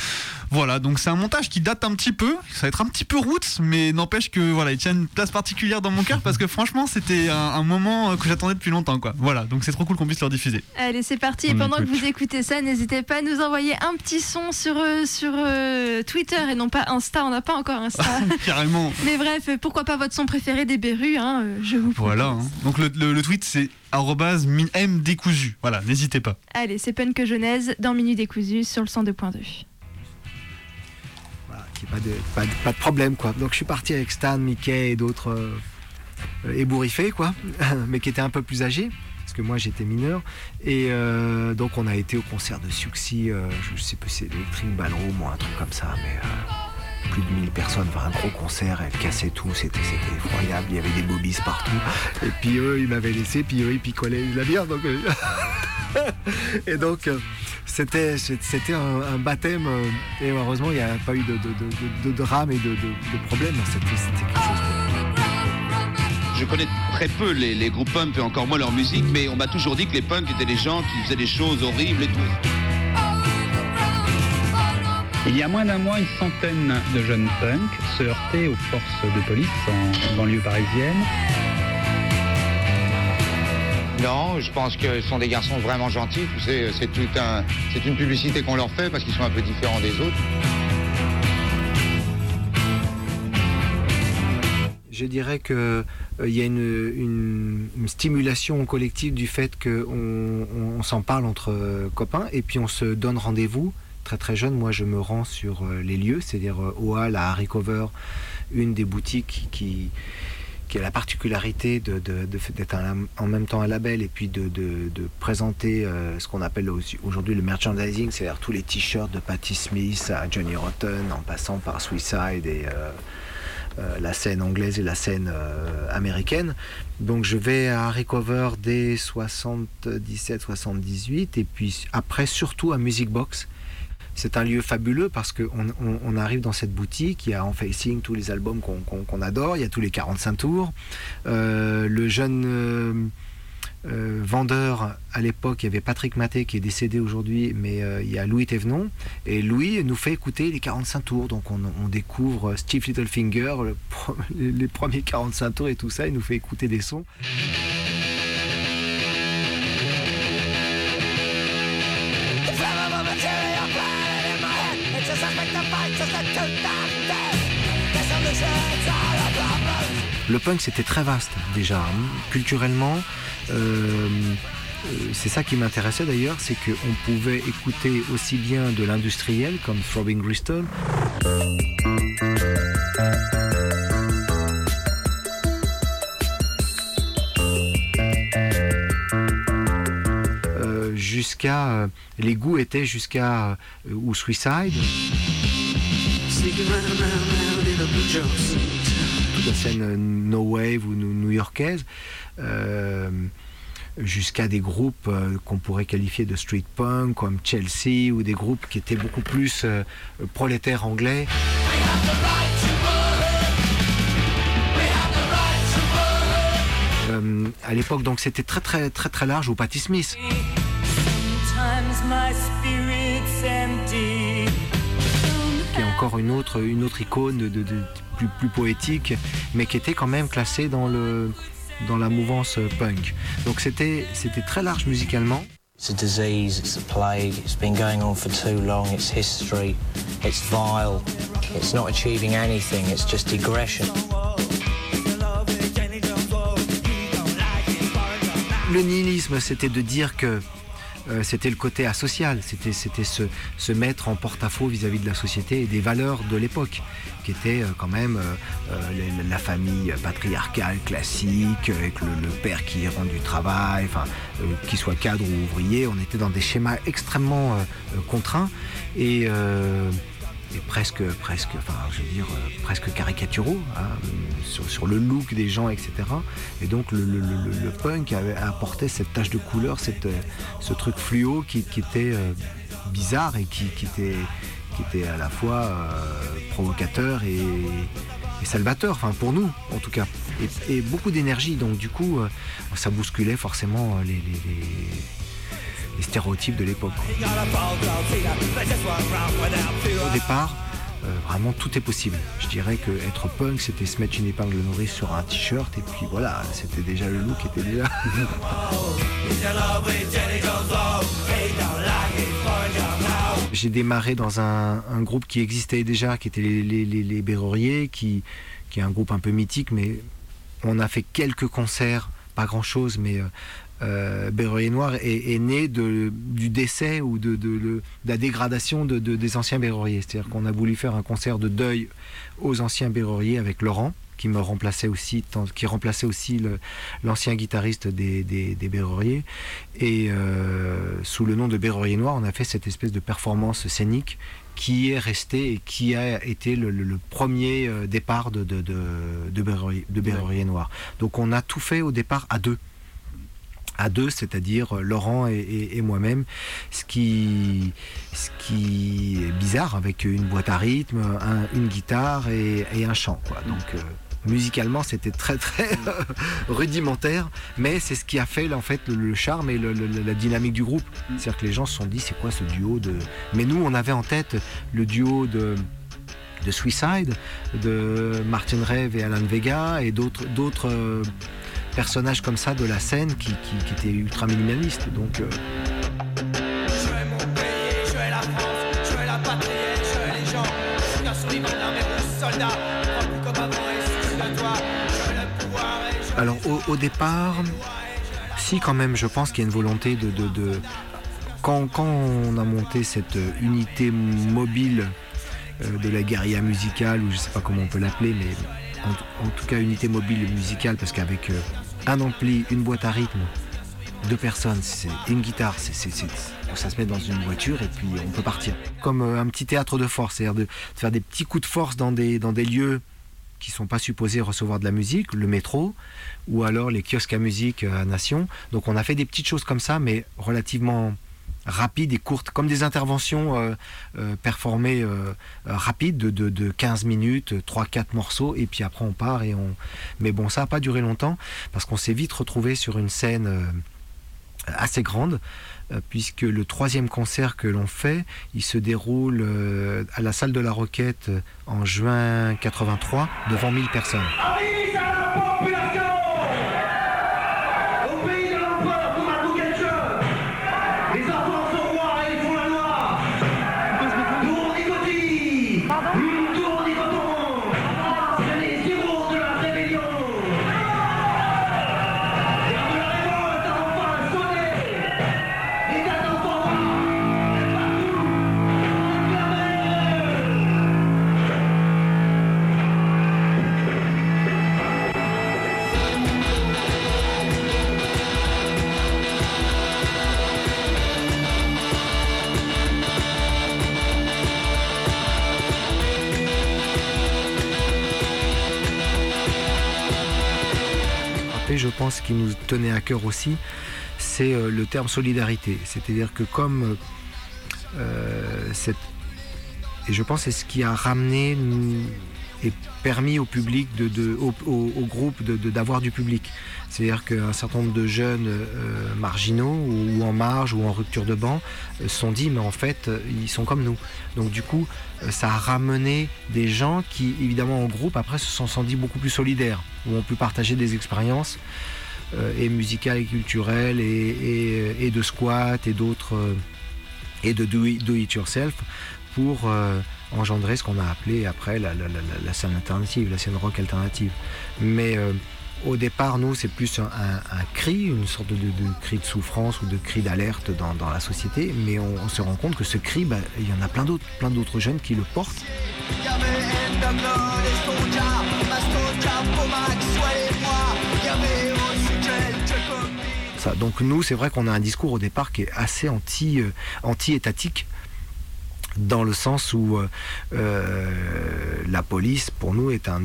Voilà, donc c'est un montage qui date un petit peu, ça va être un petit peu roots, mais n'empêche que voilà, il tient une place particulière dans mon cœur parce que franchement, c'était un, un moment euh, que j'attendais depuis longtemps, quoi. Voilà, donc c'est trop cool qu'on puisse le diffuser. Allez, c'est parti. Et pendant que vous écoutez ça, n'hésitez pas à nous envoyer un petit son sur, euh, sur euh, Twitter et non pas Insta. On n'a pas encore Insta. Carrément. Mais bref, pourquoi pas votre son préféré des berrues hein, Je vous Voilà, hein. donc le, le- le tweet c'est arrobase min- mdécousu. Voilà, n'hésitez pas. Allez, c'est Punk Genèse dans Minute Décousu sur le 102.2. pas de, pas, de, problème quoi. Donc je suis parti avec Stan, Mickey et d'autres euh, ébouriffés quoi, mais qui étaient un peu plus âgés parce que moi j'étais mineur et euh, donc on a été au concert de Suxy, euh, je sais si c'est Electric Ballroom ou un truc comme ça, mais euh, plus de 1000 personnes, enfin un gros concert, elles cassaient tout, c'était effroyable, il y avait des bobbies partout et puis eux ils m'avaient laissé, puis eux ils picolaient la bière euh, et donc euh, c'était un, baptême euh, et heureusement il n'y a pas eu de, de, de- de- drame et de, problème. C'était quelque chose. Je connais très peu les, les groupes punk et encore moins leur musique, mais on m'a toujours dit que les punks étaient des gens qui faisaient des choses horribles et tout. Il y a moins d'un mois, une centaine de jeunes punks se heurtaient aux forces de police en banlieue parisienne. Non, je pense que ce sont des garçons vraiment gentils. Tu sais, c'est tout un, c'est une publicité qu'on leur fait parce qu'ils sont un peu différents des autres. Je dirais que euh, il y a une, une- une stimulation collective du fait qu'on on, on s'en parle entre euh, copains et puis on se donne rendez-vous. Très très jeune, moi je me rends sur euh, les lieux, c'est-à-dire au Hall, à Harry Cover, une des boutiques qui, qui a la particularité d'être en même temps un label et puis de, présenter euh, ce qu'on appelle aujourd'hui le merchandising, c'est-à-dire tous les t-shirts de Patti Smith à Johnny Rotten en passant par Suicide et euh, la scène anglaise et la scène américaine. Donc je vais à Recover dès 77-78 et puis après surtout à Music Box. C'est un lieu fabuleux parce qu'on on, arrive dans cette boutique, il y a en facing tous les albums qu'on adore, il y a tous les 45 tours. Euh, le jeune euh, euh, vendeurs à l'époque, il y avait Patrick Maté qui est décédé aujourd'hui, mais il y a Louis Thévenon. Et Louis nous fait écouter les 45 tours. Donc on, découvre Steve Littlefinger, les premiers 45 tours et tout ça. Il nous fait écouter des sons. Le punk, c'était très vaste déjà, hein. culturellement. euh, euh, c'est ça qui m'intéressait d'ailleurs, c'est qu'on pouvait écouter aussi bien de l'industriel comme Throbbing Gristle. Jusqu'à euh, les goûts étaient jusqu'à euh, ou Suicide. Toute la scène euh, no wave ou new- new-yorkaise euh, jusqu'à des groupes euh, qu'on pourrait qualifier de street punk comme Chelsea ou des groupes qui étaient beaucoup plus euh, prolétaires anglais. Euh, à l'époque donc c'était très très très très large ou Patti Smith qui est encore une autre, une autre icône de, de- de- plus, plus poétique, mais qui était quand même classée dans, le, dans la mouvance punk. Donc c'était c'était très large musicalement. It's a disease, it's a plague, it's been going on for too long, it's history, it's vile, it's not achieving anything, it's just digression. Le nihilisme, c'était de dire que euh, c'était le côté asocial, c'était se, se mettre en porte-à-faux vis-à-vis de la société et des valeurs de l'époque, qui étaient euh, quand même euh, la famille patriarcale classique, avec le, père qui rend du travail, enfin, qu'il soit cadre ou ouvrier, on était dans des schémas extrêmement contraints. Et, et presque, presque, enfin, je veux dire, euh, presque caricaturaux hein, sur, le look des gens, etc. Et donc le, le- le- punk avait apporté cette tache de couleur, cette, euh, ce truc fluo qui, était euh, bizarre et qui, était, qui était à la fois provocateur et, salvateur, enfin pour nous en tout cas. Et, beaucoup d'énergie, donc du coup ça bousculait forcément les- les stéréotypes de l'époque. Au départ, euh, vraiment tout est possible. Je dirais que être punk, c'était se mettre une épingle nourrice sur un t-shirt et puis voilà, c'était déjà le look était déjà. J'ai démarré dans un, groupe qui existait déjà, qui était les, les, qui, qui est un groupe un peu mythique, mais on a fait quelques concerts, pas grand chose, mais euh, euh, Noir est, né du décès ou de, la dégradation de, de- des anciens Berruriers. C'est-à-dire qu'on a voulu faire un concert de deuil aux anciens Berruriers avec Laurent qui me remplaçait aussi, qui remplaçait aussi l'ancien guitariste des, des. Et euh, sous le nom de Berrurier Noir, on a fait cette espèce de performance scénique qui est resté et qui a été le, premier euh, départ de, de, de, Noir. Donc on a tout fait au départ à deux à deux, c'est-à-dire euh, Laurent et, moi-même, ce qui, est bizarre avec une boîte à rythme, un- une guitare et, un chant. Quoi. Donc euh, musicalement, c'était très très euh, rudimentaire, mais c'est ce qui a fait en fait le, charme et la dynamique du groupe. C'est-à-dire que les gens se sont dit, c'est quoi ce duo de Mais nous, on avait en tête le duo de de Suicide, de Martin Rev et Alan Vega et d'autres d'autres personnages comme ça de la scène qui, étaient ultra minimalistes. Donc euh, Alors au, départ, si quand même, je pense qu'il y a une volonté de... Quand, quand on a monté cette euh, unité mobile euh, de la guérilla musicale, ou je sais pas comment on peut l'appeler, mais en, tout cas unité mobile musicale, parce qu'avec un ampli, une boîte à rythme, deux personnes, c'est une guitare, c'est, ça se met dans une voiture et puis on peut partir. Comme euh, un petit théâtre de force, c'est-à-dire de, de faire des petits coups de force dans des, dans des lieux qui sont pas supposés recevoir de la musique, le métro, ou alors les kiosques à musique euh, à Nation. Donc on a fait des petites choses comme ça, mais relativement rapides et courtes, comme des interventions euh, euh, performées euh, euh, rapides de, de, de 15 minutes, 3-4 morceaux, et puis après on part et on... Mais bon, ça n'a pas duré longtemps, parce qu'on s'est vite retrouvé sur une scène euh, assez grande, euh, puisque le troisième concert que l'on fait, il se déroule à la salle de la Roquette en juin 83 devant 1000 personnes. Pense qu'il nous tenait à cœur aussi, c'est euh, le terme solidarité. C'est-à-dire que comme euh, cette... Et je pense c'est ce qui a ramené et permis au public, de, au, groupe d'avoir du public. C'est-à-dire qu'un certain nombre de jeunes euh, marginaux ou, en marge ou en rupture de banc euh, se sont dit mais en fait euh, ils sont comme nous. Donc du coup ça a ramené des gens qui évidemment en groupe après se sont sentis beaucoup plus solidaires, où ont pu partager des expériences et musicales et culturelles et, et- de squat et d'autres et de do it, yourself pour engendrer ce qu'on a appelé après la, scène alternative, la scène rock alternative. Mais euh, au départ, nous, c'est plus un, cri, une sorte de, cri de souffrance ou de cri d'alerte dans, la société. Mais on, se rend compte que ce cri, bah, il y en a plein d'autres, jeunes qui le portent. Ça. Donc nous, c'est vrai qu'on a un discours au départ qui est assez euh, anti-étatique, dans le sens où euh, euh, la police, pour nous, est un,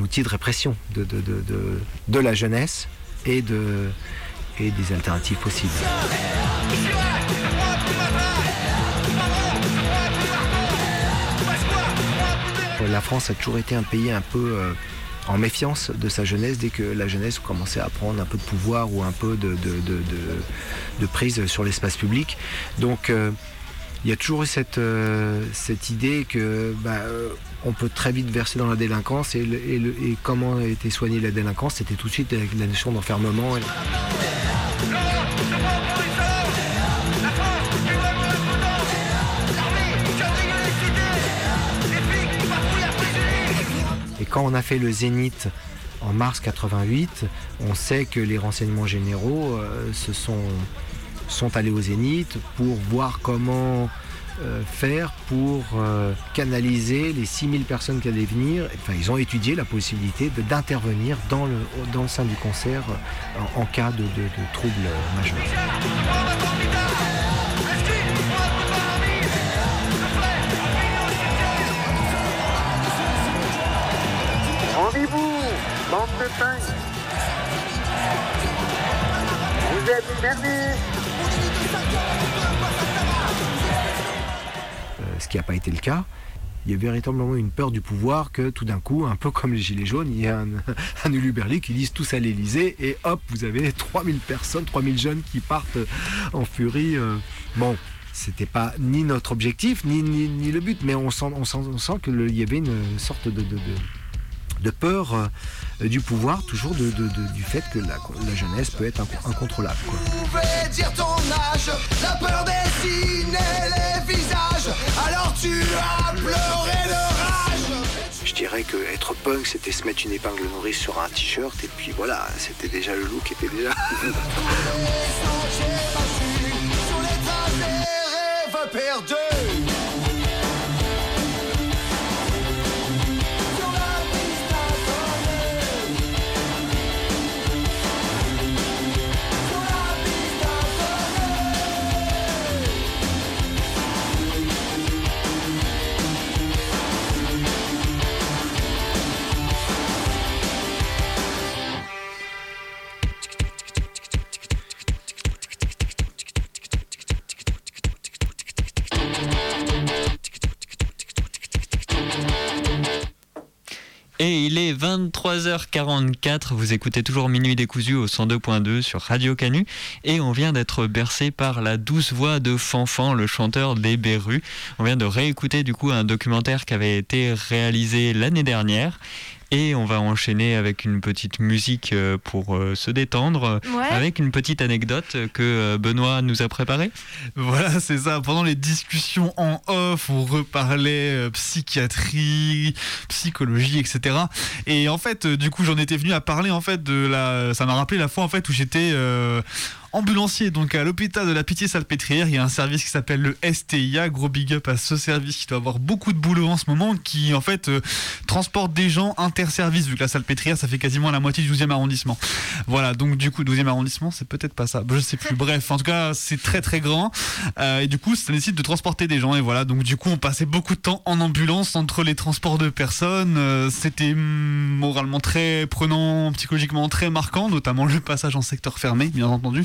outil de répression de, de, de, de- la jeunesse et, de, et des alternatives possibles. La France a toujours été un pays un peu euh, en méfiance de sa jeunesse dès que la jeunesse commençait à prendre un peu de pouvoir ou un peu de- de prise sur l'espace public. Donc euh, il y a toujours eu cette, euh, cette idée que bah, euh, on peut très vite verser dans la délinquance et, et et comment a été soignée la délinquance, c'était tout de suite avec la notion d'enfermement. Et quand on a fait le Zénith en mars 88, on sait que les renseignements généraux euh, se sont, sont allés au Zénith pour voir comment euh, faire pour euh, canaliser les 6000 personnes qui allaient venir. Enfin, ils ont étudié la possibilité d'intervenir dans le, dans le sein du concert euh, en, cas de, de- de troubles majeurs. Rendez-vous, bande de. Vous êtes merdés. Euh, ce qui n'a pas été le cas. Il y a véritablement une peur du pouvoir que tout d'un coup, un peu comme les Gilets jaunes, il y a un, un uluberli qui disent tous à l'Elysée et hop, vous avez 3000 personnes, 3000 jeunes qui partent en furie. euh. Bon, c'était pas ni notre objectif, ni, le but, mais on sent, sent, qu'il y avait une sorte de- de peur euh, du pouvoir, toujours de, de- de- du fait que la, la jeunesse peut être inco- incontrôlable. quoi. dire ton âge, la peur dessinait les visages, alors tu as pleuré de rage. Je dirais que être punk, c'était se mettre une épingle nourrice sur un t-shirt et puis voilà, c'était déjà le look était déjà. Sur les traces des rêves perdus. Et il est 23h44, vous écoutez toujours Minuit décousu au 102.2 sur Radio Canu et on vient d'être bercé par la douce voix de Fanfan, le chanteur des Berrues. On vient de réécouter du coup un documentaire qui avait été réalisé l'année dernière. Et on va enchaîner avec une petite musique euh, pour euh, se détendre, Ouais. avec une petite anecdote que euh, Benoît nous a préparée. Voilà, c'est ça. Pendant les discussions en off, on reparlait psychiatrie, psychologie, etc. Et en fait, du coup, j'en étais venu à parler en fait de la. Ça m'a rappelé la fois en fait où j'étais euh, ambulancier, donc à l'hôpital de la Pitié-Salpêtrière. Il y a un service qui s'appelle le STIA. Gros big up à ce service qui doit avoir beaucoup de boulot en ce moment, qui en fait euh, transporte des gens interservices, vu que la Salpêtrière, ça fait quasiment la moitié du 12e arrondissement. Voilà, donc du coup, 12e arrondissement, c'est peut-être pas ça. Je sais plus. Bref, en tout cas, c'est très très grand. Euh, et du coup, ça nécessite de transporter des gens. Et voilà, donc du coup, on passait beaucoup de temps en ambulance entre les transports de personnes. Euh, C'était moralement très prenant, psychologiquement très marquant, notamment le passage en secteur fermé, bien entendu,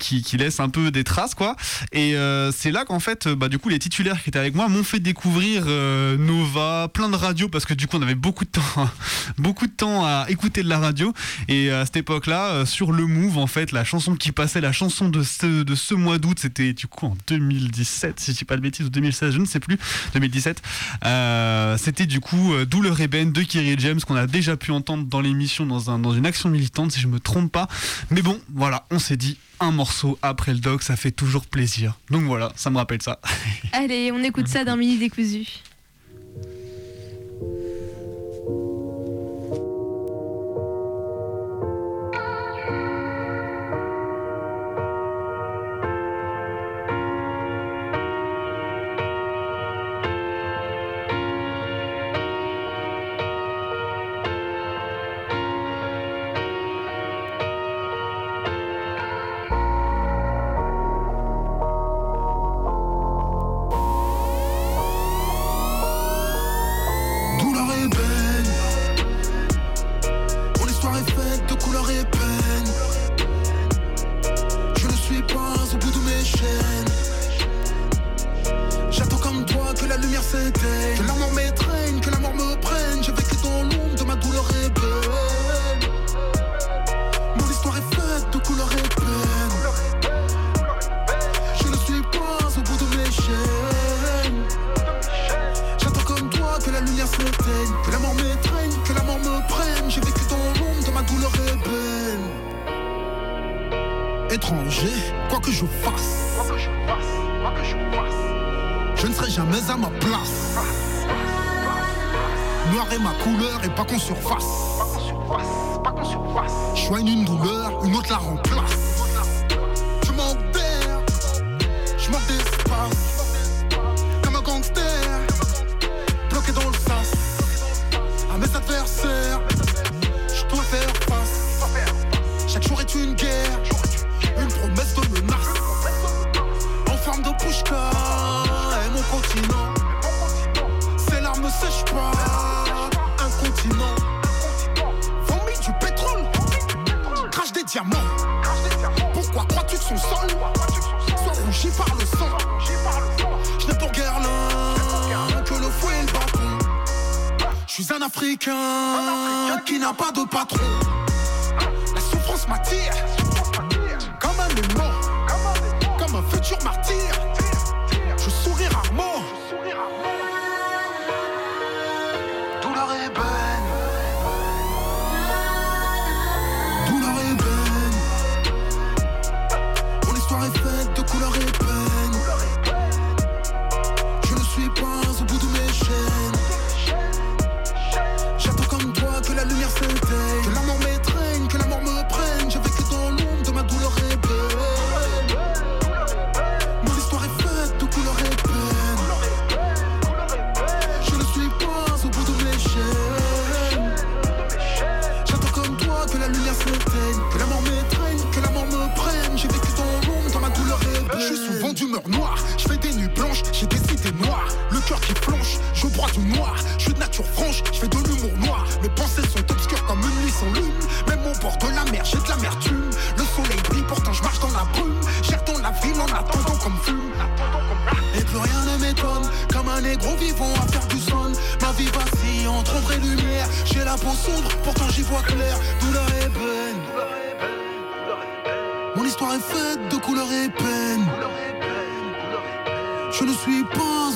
qui, qui laisse un peu des traces, quoi. Et euh, c'est là qu'en fait, bah, du coup, les titulaires qui étaient avec moi m'ont fait découvrir euh, Nova, plein de radios, parce que du coup, on avait beaucoup de temps, beaucoup de temps à écouter de la radio. Et à cette époque-là, euh, sur le Move, en fait, la chanson qui passait, la chanson de ce, de ce mois d'août, c'était du coup en 2017, si je dis pas de bêtises, ou 2016, je ne sais plus, 2017. Euh, c'était du coup Douleur ébène de Kerry James qu'on a déjà pu entendre dans l'émission dans, un, dans une action militante, si je me trompe pas. Mais bon, voilà, on s'est dit un morceau après le doc, ça fait toujours plaisir. Donc voilà, ça me rappelle ça. Allez, on écoute ça dans Mini décousu.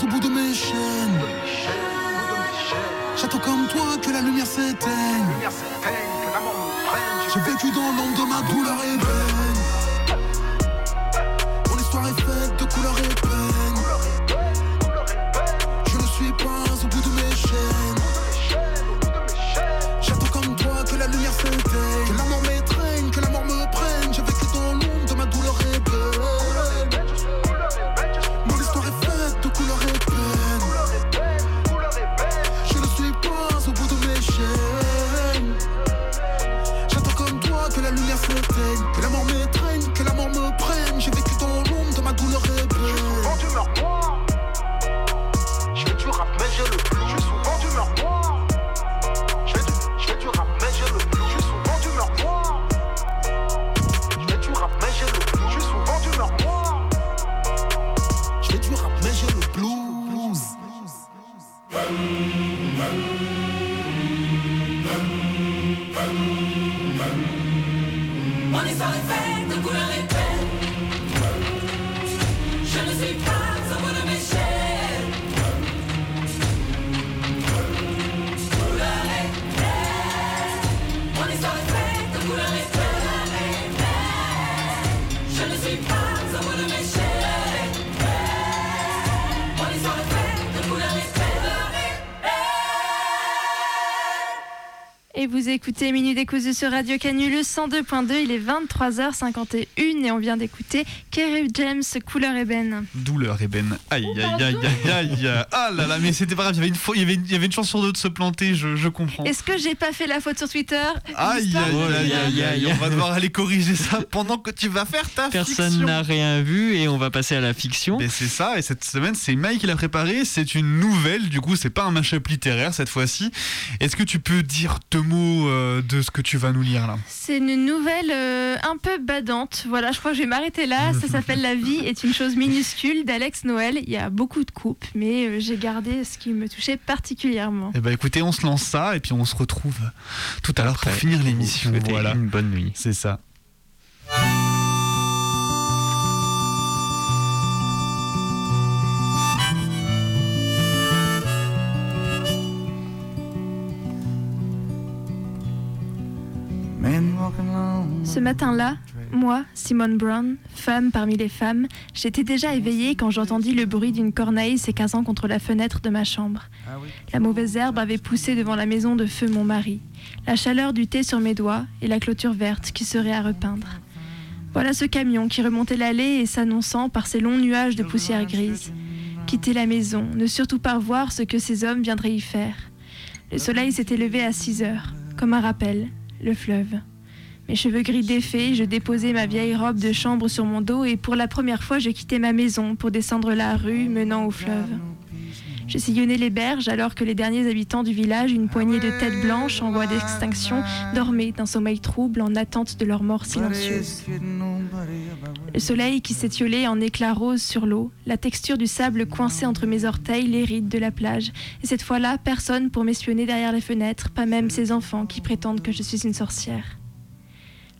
Au bout de mes chaînes. J'attends comme toi que la lumière s'éteigne. J'ai vécu dans l'ombre de ma douleur et écoutez Minute décousu sur Radio Canulu 102.2, il est 23h51 et on vient d'écouter Kerry James, couleur ébène. Douleur ébène. Aïe, aïe, aïe, aïe, aïe. Ah là là, mais c'était pas grave, il y avait une, fois- il y avait une, il y avait une chance sur deux de se planter, je, je comprends. Est-ce que j'ai pas fait la faute sur Twitter? Aïe, aïe, aïe, aïe, aïe, on va devoir aller corriger ça pendant que tu vas faire ta Personne n'a rien vu et on va passer à la fiction. Mais c'est ça, et cette semaine, c'est Mike qui l'a préparé. C'est une nouvelle, du coup, c'est pas un mashup littéraire cette fois-ci. Est-ce que tu peux dire deux mots euh, de ce que tu vas nous lire là? C'est une nouvelle euh, un peu badante. Voilà, je crois que je vais m'arrêter là. Ça s'appelle La vie est une chose minuscule d'Alex Noël. Il y a beaucoup de coupes, mais euh, j'ai gardé ce qui me touchait particulièrement. Eh ben écoutez, on se lance ça, et puis on se retrouve tout à l'heure pour finir l'émission. Voilà. une bonne nuit. C'est ça. Ce matin-là, moi, Simone Brown, femme parmi les femmes, j'étais déjà éveillée quand j'entendis le bruit d'une corneille s'écrasant contre la fenêtre de ma chambre. La mauvaise herbe avait poussé devant la maison de feu mon mari, la chaleur du thé sur mes doigts et la clôture verte qui serait à repeindre. Voilà ce camion qui remontait l'allée et s'annonçant par ses longs nuages de poussière grise. Quitter la maison, ne surtout pas voir ce que ces hommes viendraient y faire. Le soleil s'était levé à 6 heures, comme un rappel, le fleuve. Mes cheveux gris défaits, je déposai ma vieille robe de chambre sur mon dos et pour la première fois je quittais ma maison pour descendre la rue menant au fleuve. Je sillonnais les berges alors que les derniers habitants du village, une poignée de têtes blanches en voie d'extinction, dormaient d'un sommeil trouble en attente de leur mort silencieuse. Le soleil qui s'étiolait en éclats roses sur l'eau, la texture du sable coincé entre mes orteils, les rides de la plage. Et cette fois-là, personne pour m'espionner derrière les fenêtres, pas même ces enfants qui prétendent que je suis une sorcière.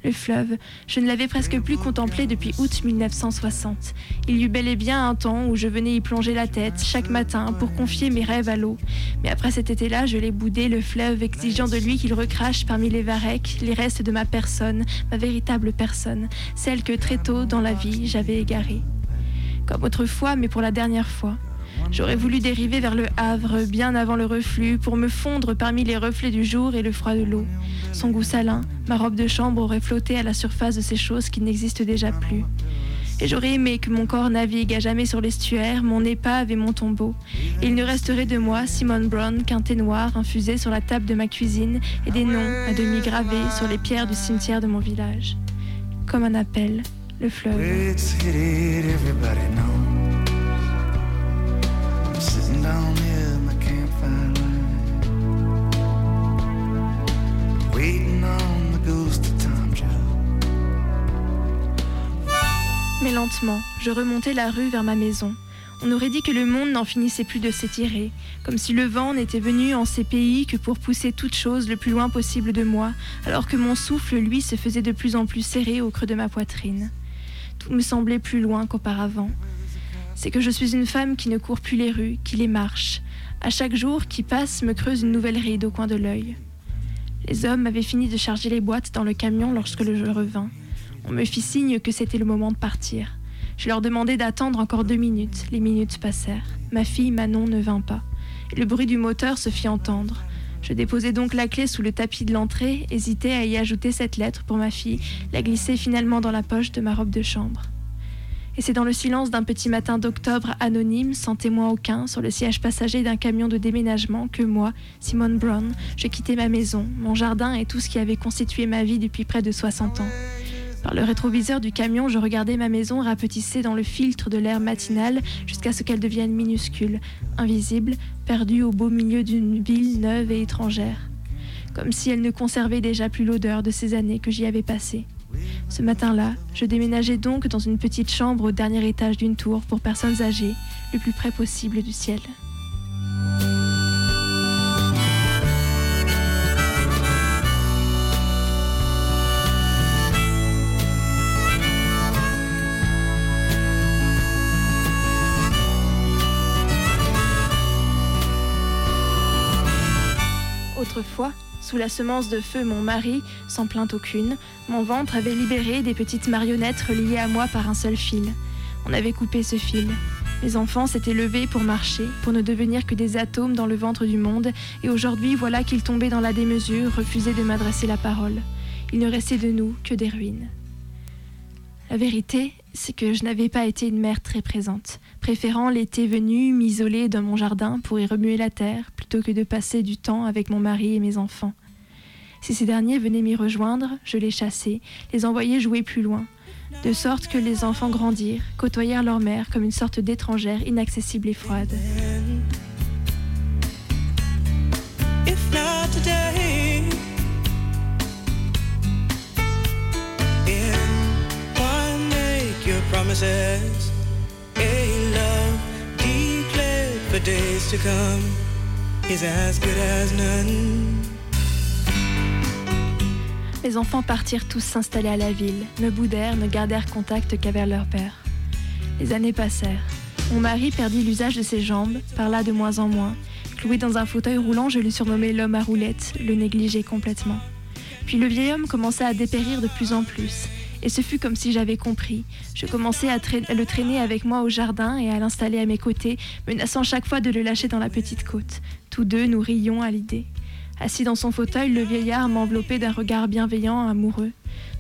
Le fleuve, je ne l'avais presque plus contemplé depuis août 1960. Il y eut bel et bien un temps où je venais y plonger la tête chaque matin pour confier mes rêves à l'eau. Mais après cet été-là, je l'ai boudé, le fleuve, exigeant de lui qu'il recrache parmi les varechs les restes de ma personne, ma véritable personne, celle que très tôt dans la vie j'avais égarée. Comme autrefois, mais pour la dernière fois. J'aurais voulu dériver vers le Havre bien avant le reflux pour me fondre parmi les reflets du jour et le froid de l'eau. Son goût salin, ma robe de chambre aurait flotté à la surface de ces choses qui n'existent déjà plus. Et j'aurais aimé que mon corps navigue à jamais sur l'estuaire, mon épave et mon tombeau. Et il ne resterait de moi, Simone Brown, qu'un thé noir infusé sur la table de ma cuisine et des noms à demi gravés sur les pierres du cimetière de mon village. Comme un appel, le fleuve. Mais lentement, je remontais la rue vers ma maison. On aurait dit que le monde n'en finissait plus de s'étirer, comme si le vent n'était venu en ces pays que pour pousser toute chose le plus loin possible de moi, alors que mon souffle, lui, se faisait de plus en plus serré au creux de ma poitrine. Tout me semblait plus loin qu'auparavant. C'est que je suis une femme qui ne court plus les rues, qui les marche. À chaque jour qui passe me creuse une nouvelle ride au coin de l'œil. Les hommes avaient fini de charger les boîtes dans le camion lorsque je revins. On me fit signe que c'était le moment de partir. Je leur demandai d'attendre encore deux minutes. Les minutes passèrent. Ma fille Manon ne vint pas. Le bruit du moteur se fit entendre. Je déposai donc la clé sous le tapis de l'entrée, hésitais à y ajouter cette lettre pour ma fille, la glisser finalement dans la poche de ma robe de chambre. Et c'est dans le silence d'un petit matin d'octobre anonyme, sans témoin aucun, sur le siège passager d'un camion de déménagement, que moi, Simone Brown, je quittais ma maison, mon jardin et tout ce qui avait constitué ma vie depuis près de 60 ans. Par le rétroviseur du camion, je regardais ma maison rapetissée dans le filtre de l'air matinal jusqu'à ce qu'elle devienne minuscule, invisible, perdue au beau milieu d'une ville neuve et étrangère. Comme si elle ne conservait déjà plus l'odeur de ces années que j'y avais passées. Ce matin-là, je déménageais donc dans une petite chambre au dernier étage d'une tour pour personnes âgées, le plus près possible du ciel. Autrefois, sous la semence de feu mon mari, sans plainte aucune, mon ventre avait libéré des petites marionnettes reliées à moi par un seul fil. On avait coupé ce fil. Mes enfants s'étaient levés pour marcher, pour ne devenir que des atomes dans le ventre du monde, et aujourd'hui voilà qu'ils tombaient dans la démesure, refusaient de m'adresser la parole. Il ne restait de nous que des ruines. La vérité, c'est que je n'avais pas été une mère très présente, préférant l'été venu m'isoler dans mon jardin pour y remuer la terre plutôt que de passer du temps avec mon mari et mes enfants. Si ces derniers venaient m'y rejoindre, je les chassais, les envoyais jouer plus loin, de sorte que les enfants grandirent, côtoyèrent leur mère comme une sorte d'étrangère inaccessible et froide. Promises. Les enfants partirent tous s'installer à la ville, ne boudèrent, ne gardèrent contact qu'avec leur père. Les années passèrent. Mon mari perdit l'usage de ses jambes, parla de moins en moins. Cloué dans un fauteuil roulant, je le surnommais l'homme à roulettes, le négligeais complètement. Puis le vieil homme commença à dépérir de plus en plus. Et ce fut comme si j'avais compris. Je commençais à, le traîner avec moi au jardin et à l'installer à mes côtés, menaçant chaque fois de le lâcher dans la petite côte. Tous deux, nous rions à l'idée. Assis dans son fauteuil, le vieillard m'enveloppait d'un regard bienveillant, amoureux.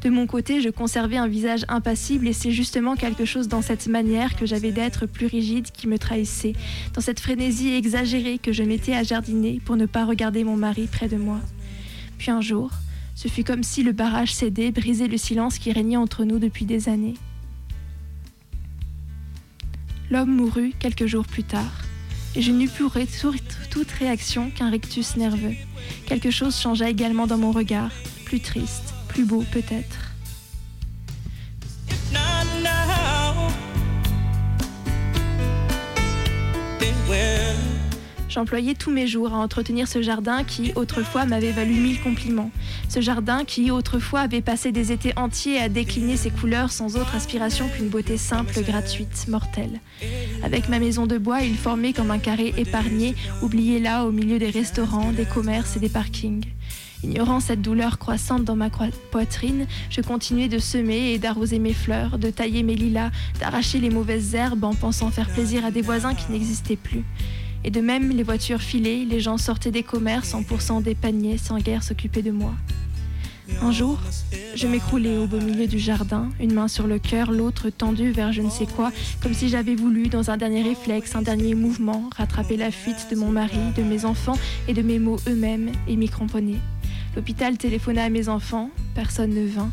De mon côté, je conservais un visage impassible et c'est justement quelque chose dans cette manière que j'avais d'être plus rigide qui me trahissait, dans cette frénésie exagérée que je mettais à jardiner pour ne pas regarder mon mari près de moi. Puis un jour, ce fut comme si le barrage cédait, brisait le silence qui régnait entre nous depuis des années. L'homme mourut quelques jours plus tard, et je n'eus tout- toute réaction qu'un rictus nerveux. Quelque chose changea également dans mon regard, plus triste, plus beau peut-être. J'employais tous mes jours à entretenir ce jardin qui, autrefois, m'avait valu mille compliments. Ce jardin qui, autrefois, avait passé des étés entiers à décliner ses couleurs sans autre aspiration qu'une beauté simple, gratuite, mortelle. Avec ma maison de bois, il formait comme un carré épargné, oublié là au milieu des restaurants, des commerces et des parkings. Ignorant cette douleur croissante dans ma poitrine, je continuais de semer et d'arroser mes fleurs, de tailler mes lilas, d'arracher les mauvaises herbes en pensant faire plaisir à des voisins qui n'existaient plus. Et de même, les voitures filaient, les gens sortaient des commerces en poussant des paniers sans guère s'occuper de moi. Un jour, je m'écroulais au beau milieu du jardin, une main sur le cœur, l'autre tendue vers je ne sais quoi, comme si j'avais voulu, dans un dernier réflexe, un dernier mouvement, rattraper la fuite de mon mari, de mes enfants et de mes mots eux-mêmes et m'y cramponner. L'hôpital téléphona à mes enfants, personne ne vint.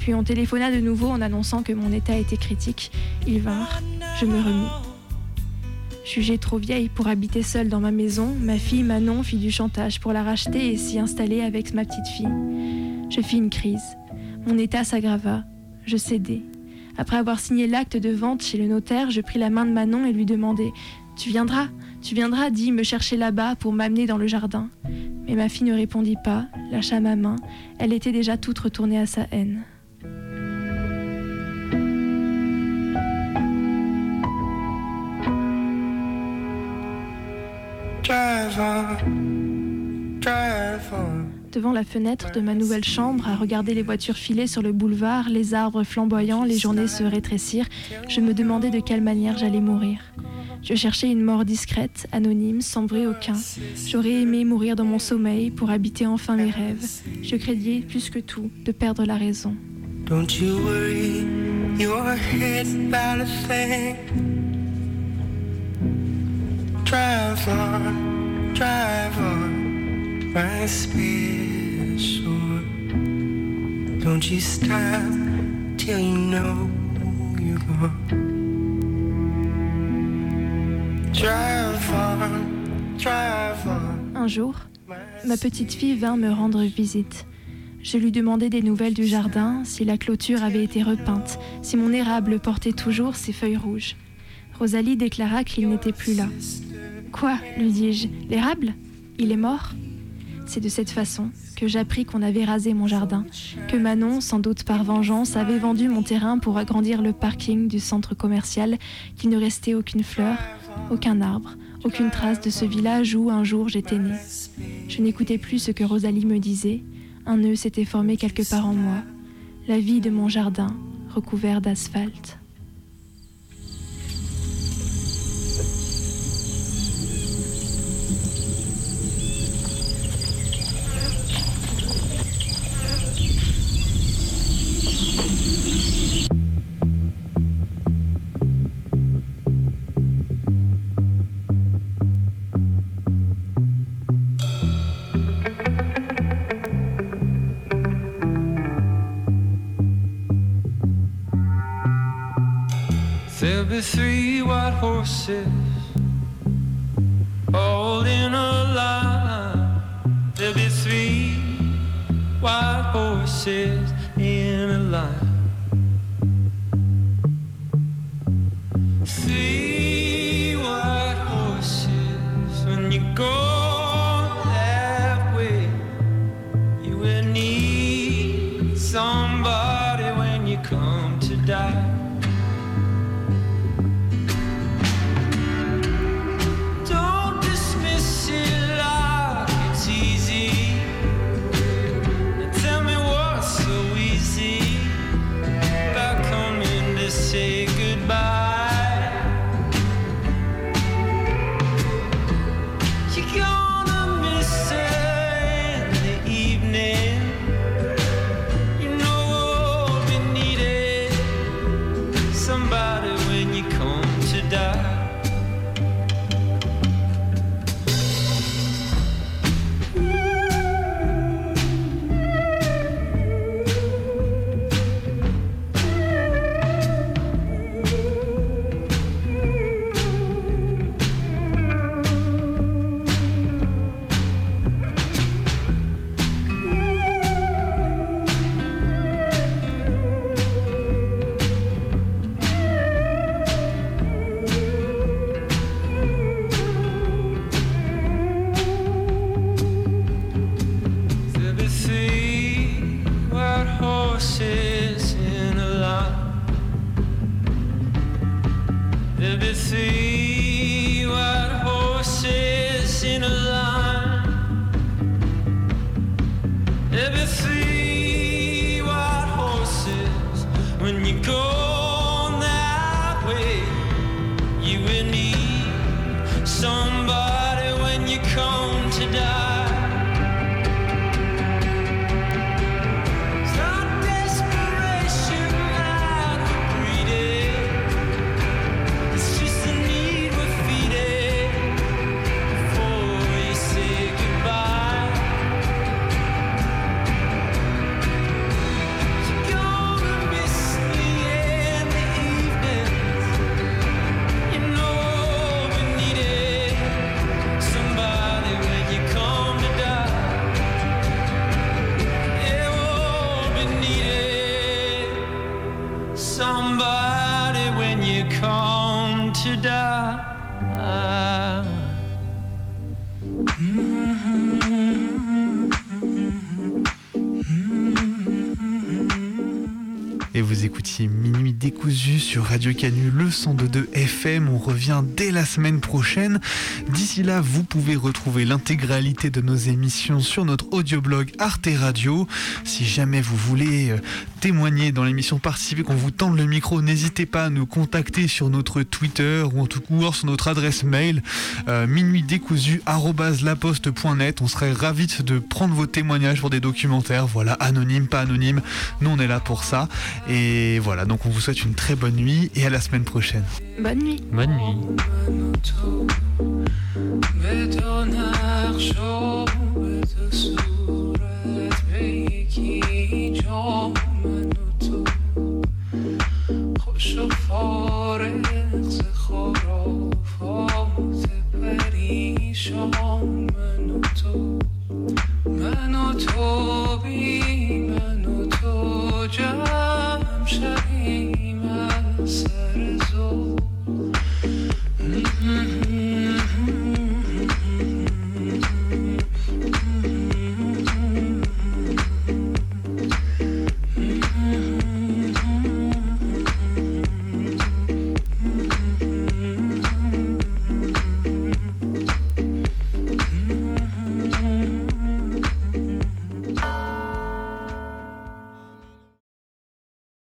Puis on téléphona de nouveau en annonçant que mon état était critique. Ils vinrent, je me remis. Jugée trop vieille pour habiter seule dans ma maison, ma fille Manon fit du chantage pour la racheter et s'y installer avec ma petite fille. Je fis une crise. Mon état s'aggrava. Je cédai. Après avoir signé l'acte de vente chez le notaire, je pris la main de Manon et lui demandai Tu viendras Tu viendras, dis, me chercher là-bas pour m'amener dans le jardin. Mais ma fille ne répondit pas, lâcha ma main. Elle était déjà toute retournée à sa haine. Devant la fenêtre de ma nouvelle chambre, à regarder les voitures filer sur le boulevard, les arbres flamboyants, les journées se rétrécir, je me demandais de quelle manière j'allais mourir. Je cherchais une mort discrète, anonyme, sans bruit aucun. J'aurais aimé mourir dans mon sommeil pour habiter enfin mes rêves. Je craignais plus que tout de perdre la raison. Don't you worry your head about a thing. Drive on, drive on, my. Don't you stop till you know you're gone. Drive on, drive on. Un jour, ma petite fille vint me rendre visite. Je lui demandai des nouvelles du jardin, si la clôture avait été repeinte, si mon érable portait toujours ses feuilles rouges. Rosalie déclara qu'il n'était plus là. Quoi lui dis-je. L'érable? Il est mort? C'est de cette façon que j'appris qu'on avait rasé mon jardin, que Manon, sans doute par vengeance, avait vendu mon terrain pour agrandir le parking du centre commercial, qu'il ne restait aucune fleur, aucun arbre, aucune trace de ce village où un jour j'étais née. Je n'écoutais plus ce que Rosalie me disait. Un nœud s'était formé quelque part en moi. La vie de mon jardin, recouvert d'asphalte. Three white horses all in a line. There'll be three white horses in a line. Three white horses when you go Radio Canu, le 102.2 FM. On revient dès la semaine prochaine. D'ici là, vous pouvez retrouver l'intégralité de nos émissions sur notre audioblog Arte Radio. Si jamais vous voulez euh, témoigner dans l'émission, participer, qu'on vous tende le micro, n'hésitez pas à nous contacter sur notre Twitter ou en tout cas sur notre adresse mail euh. On serait ravis de prendre vos témoignages pour des documentaires. Voilà, anonyme, pas anonyme. Nous, on est là pour ça. Et voilà, donc on vous souhaite une très bonne nuit et à la semaine prochaine. Bonne nuit. Bonne nuit. به تو نقش و به تو صورت به یکی جا من و تو خوش و فارغ ز خرافات پریشان من و تو من و تو بی من و تو جمع sunset is old. Mm-hmm.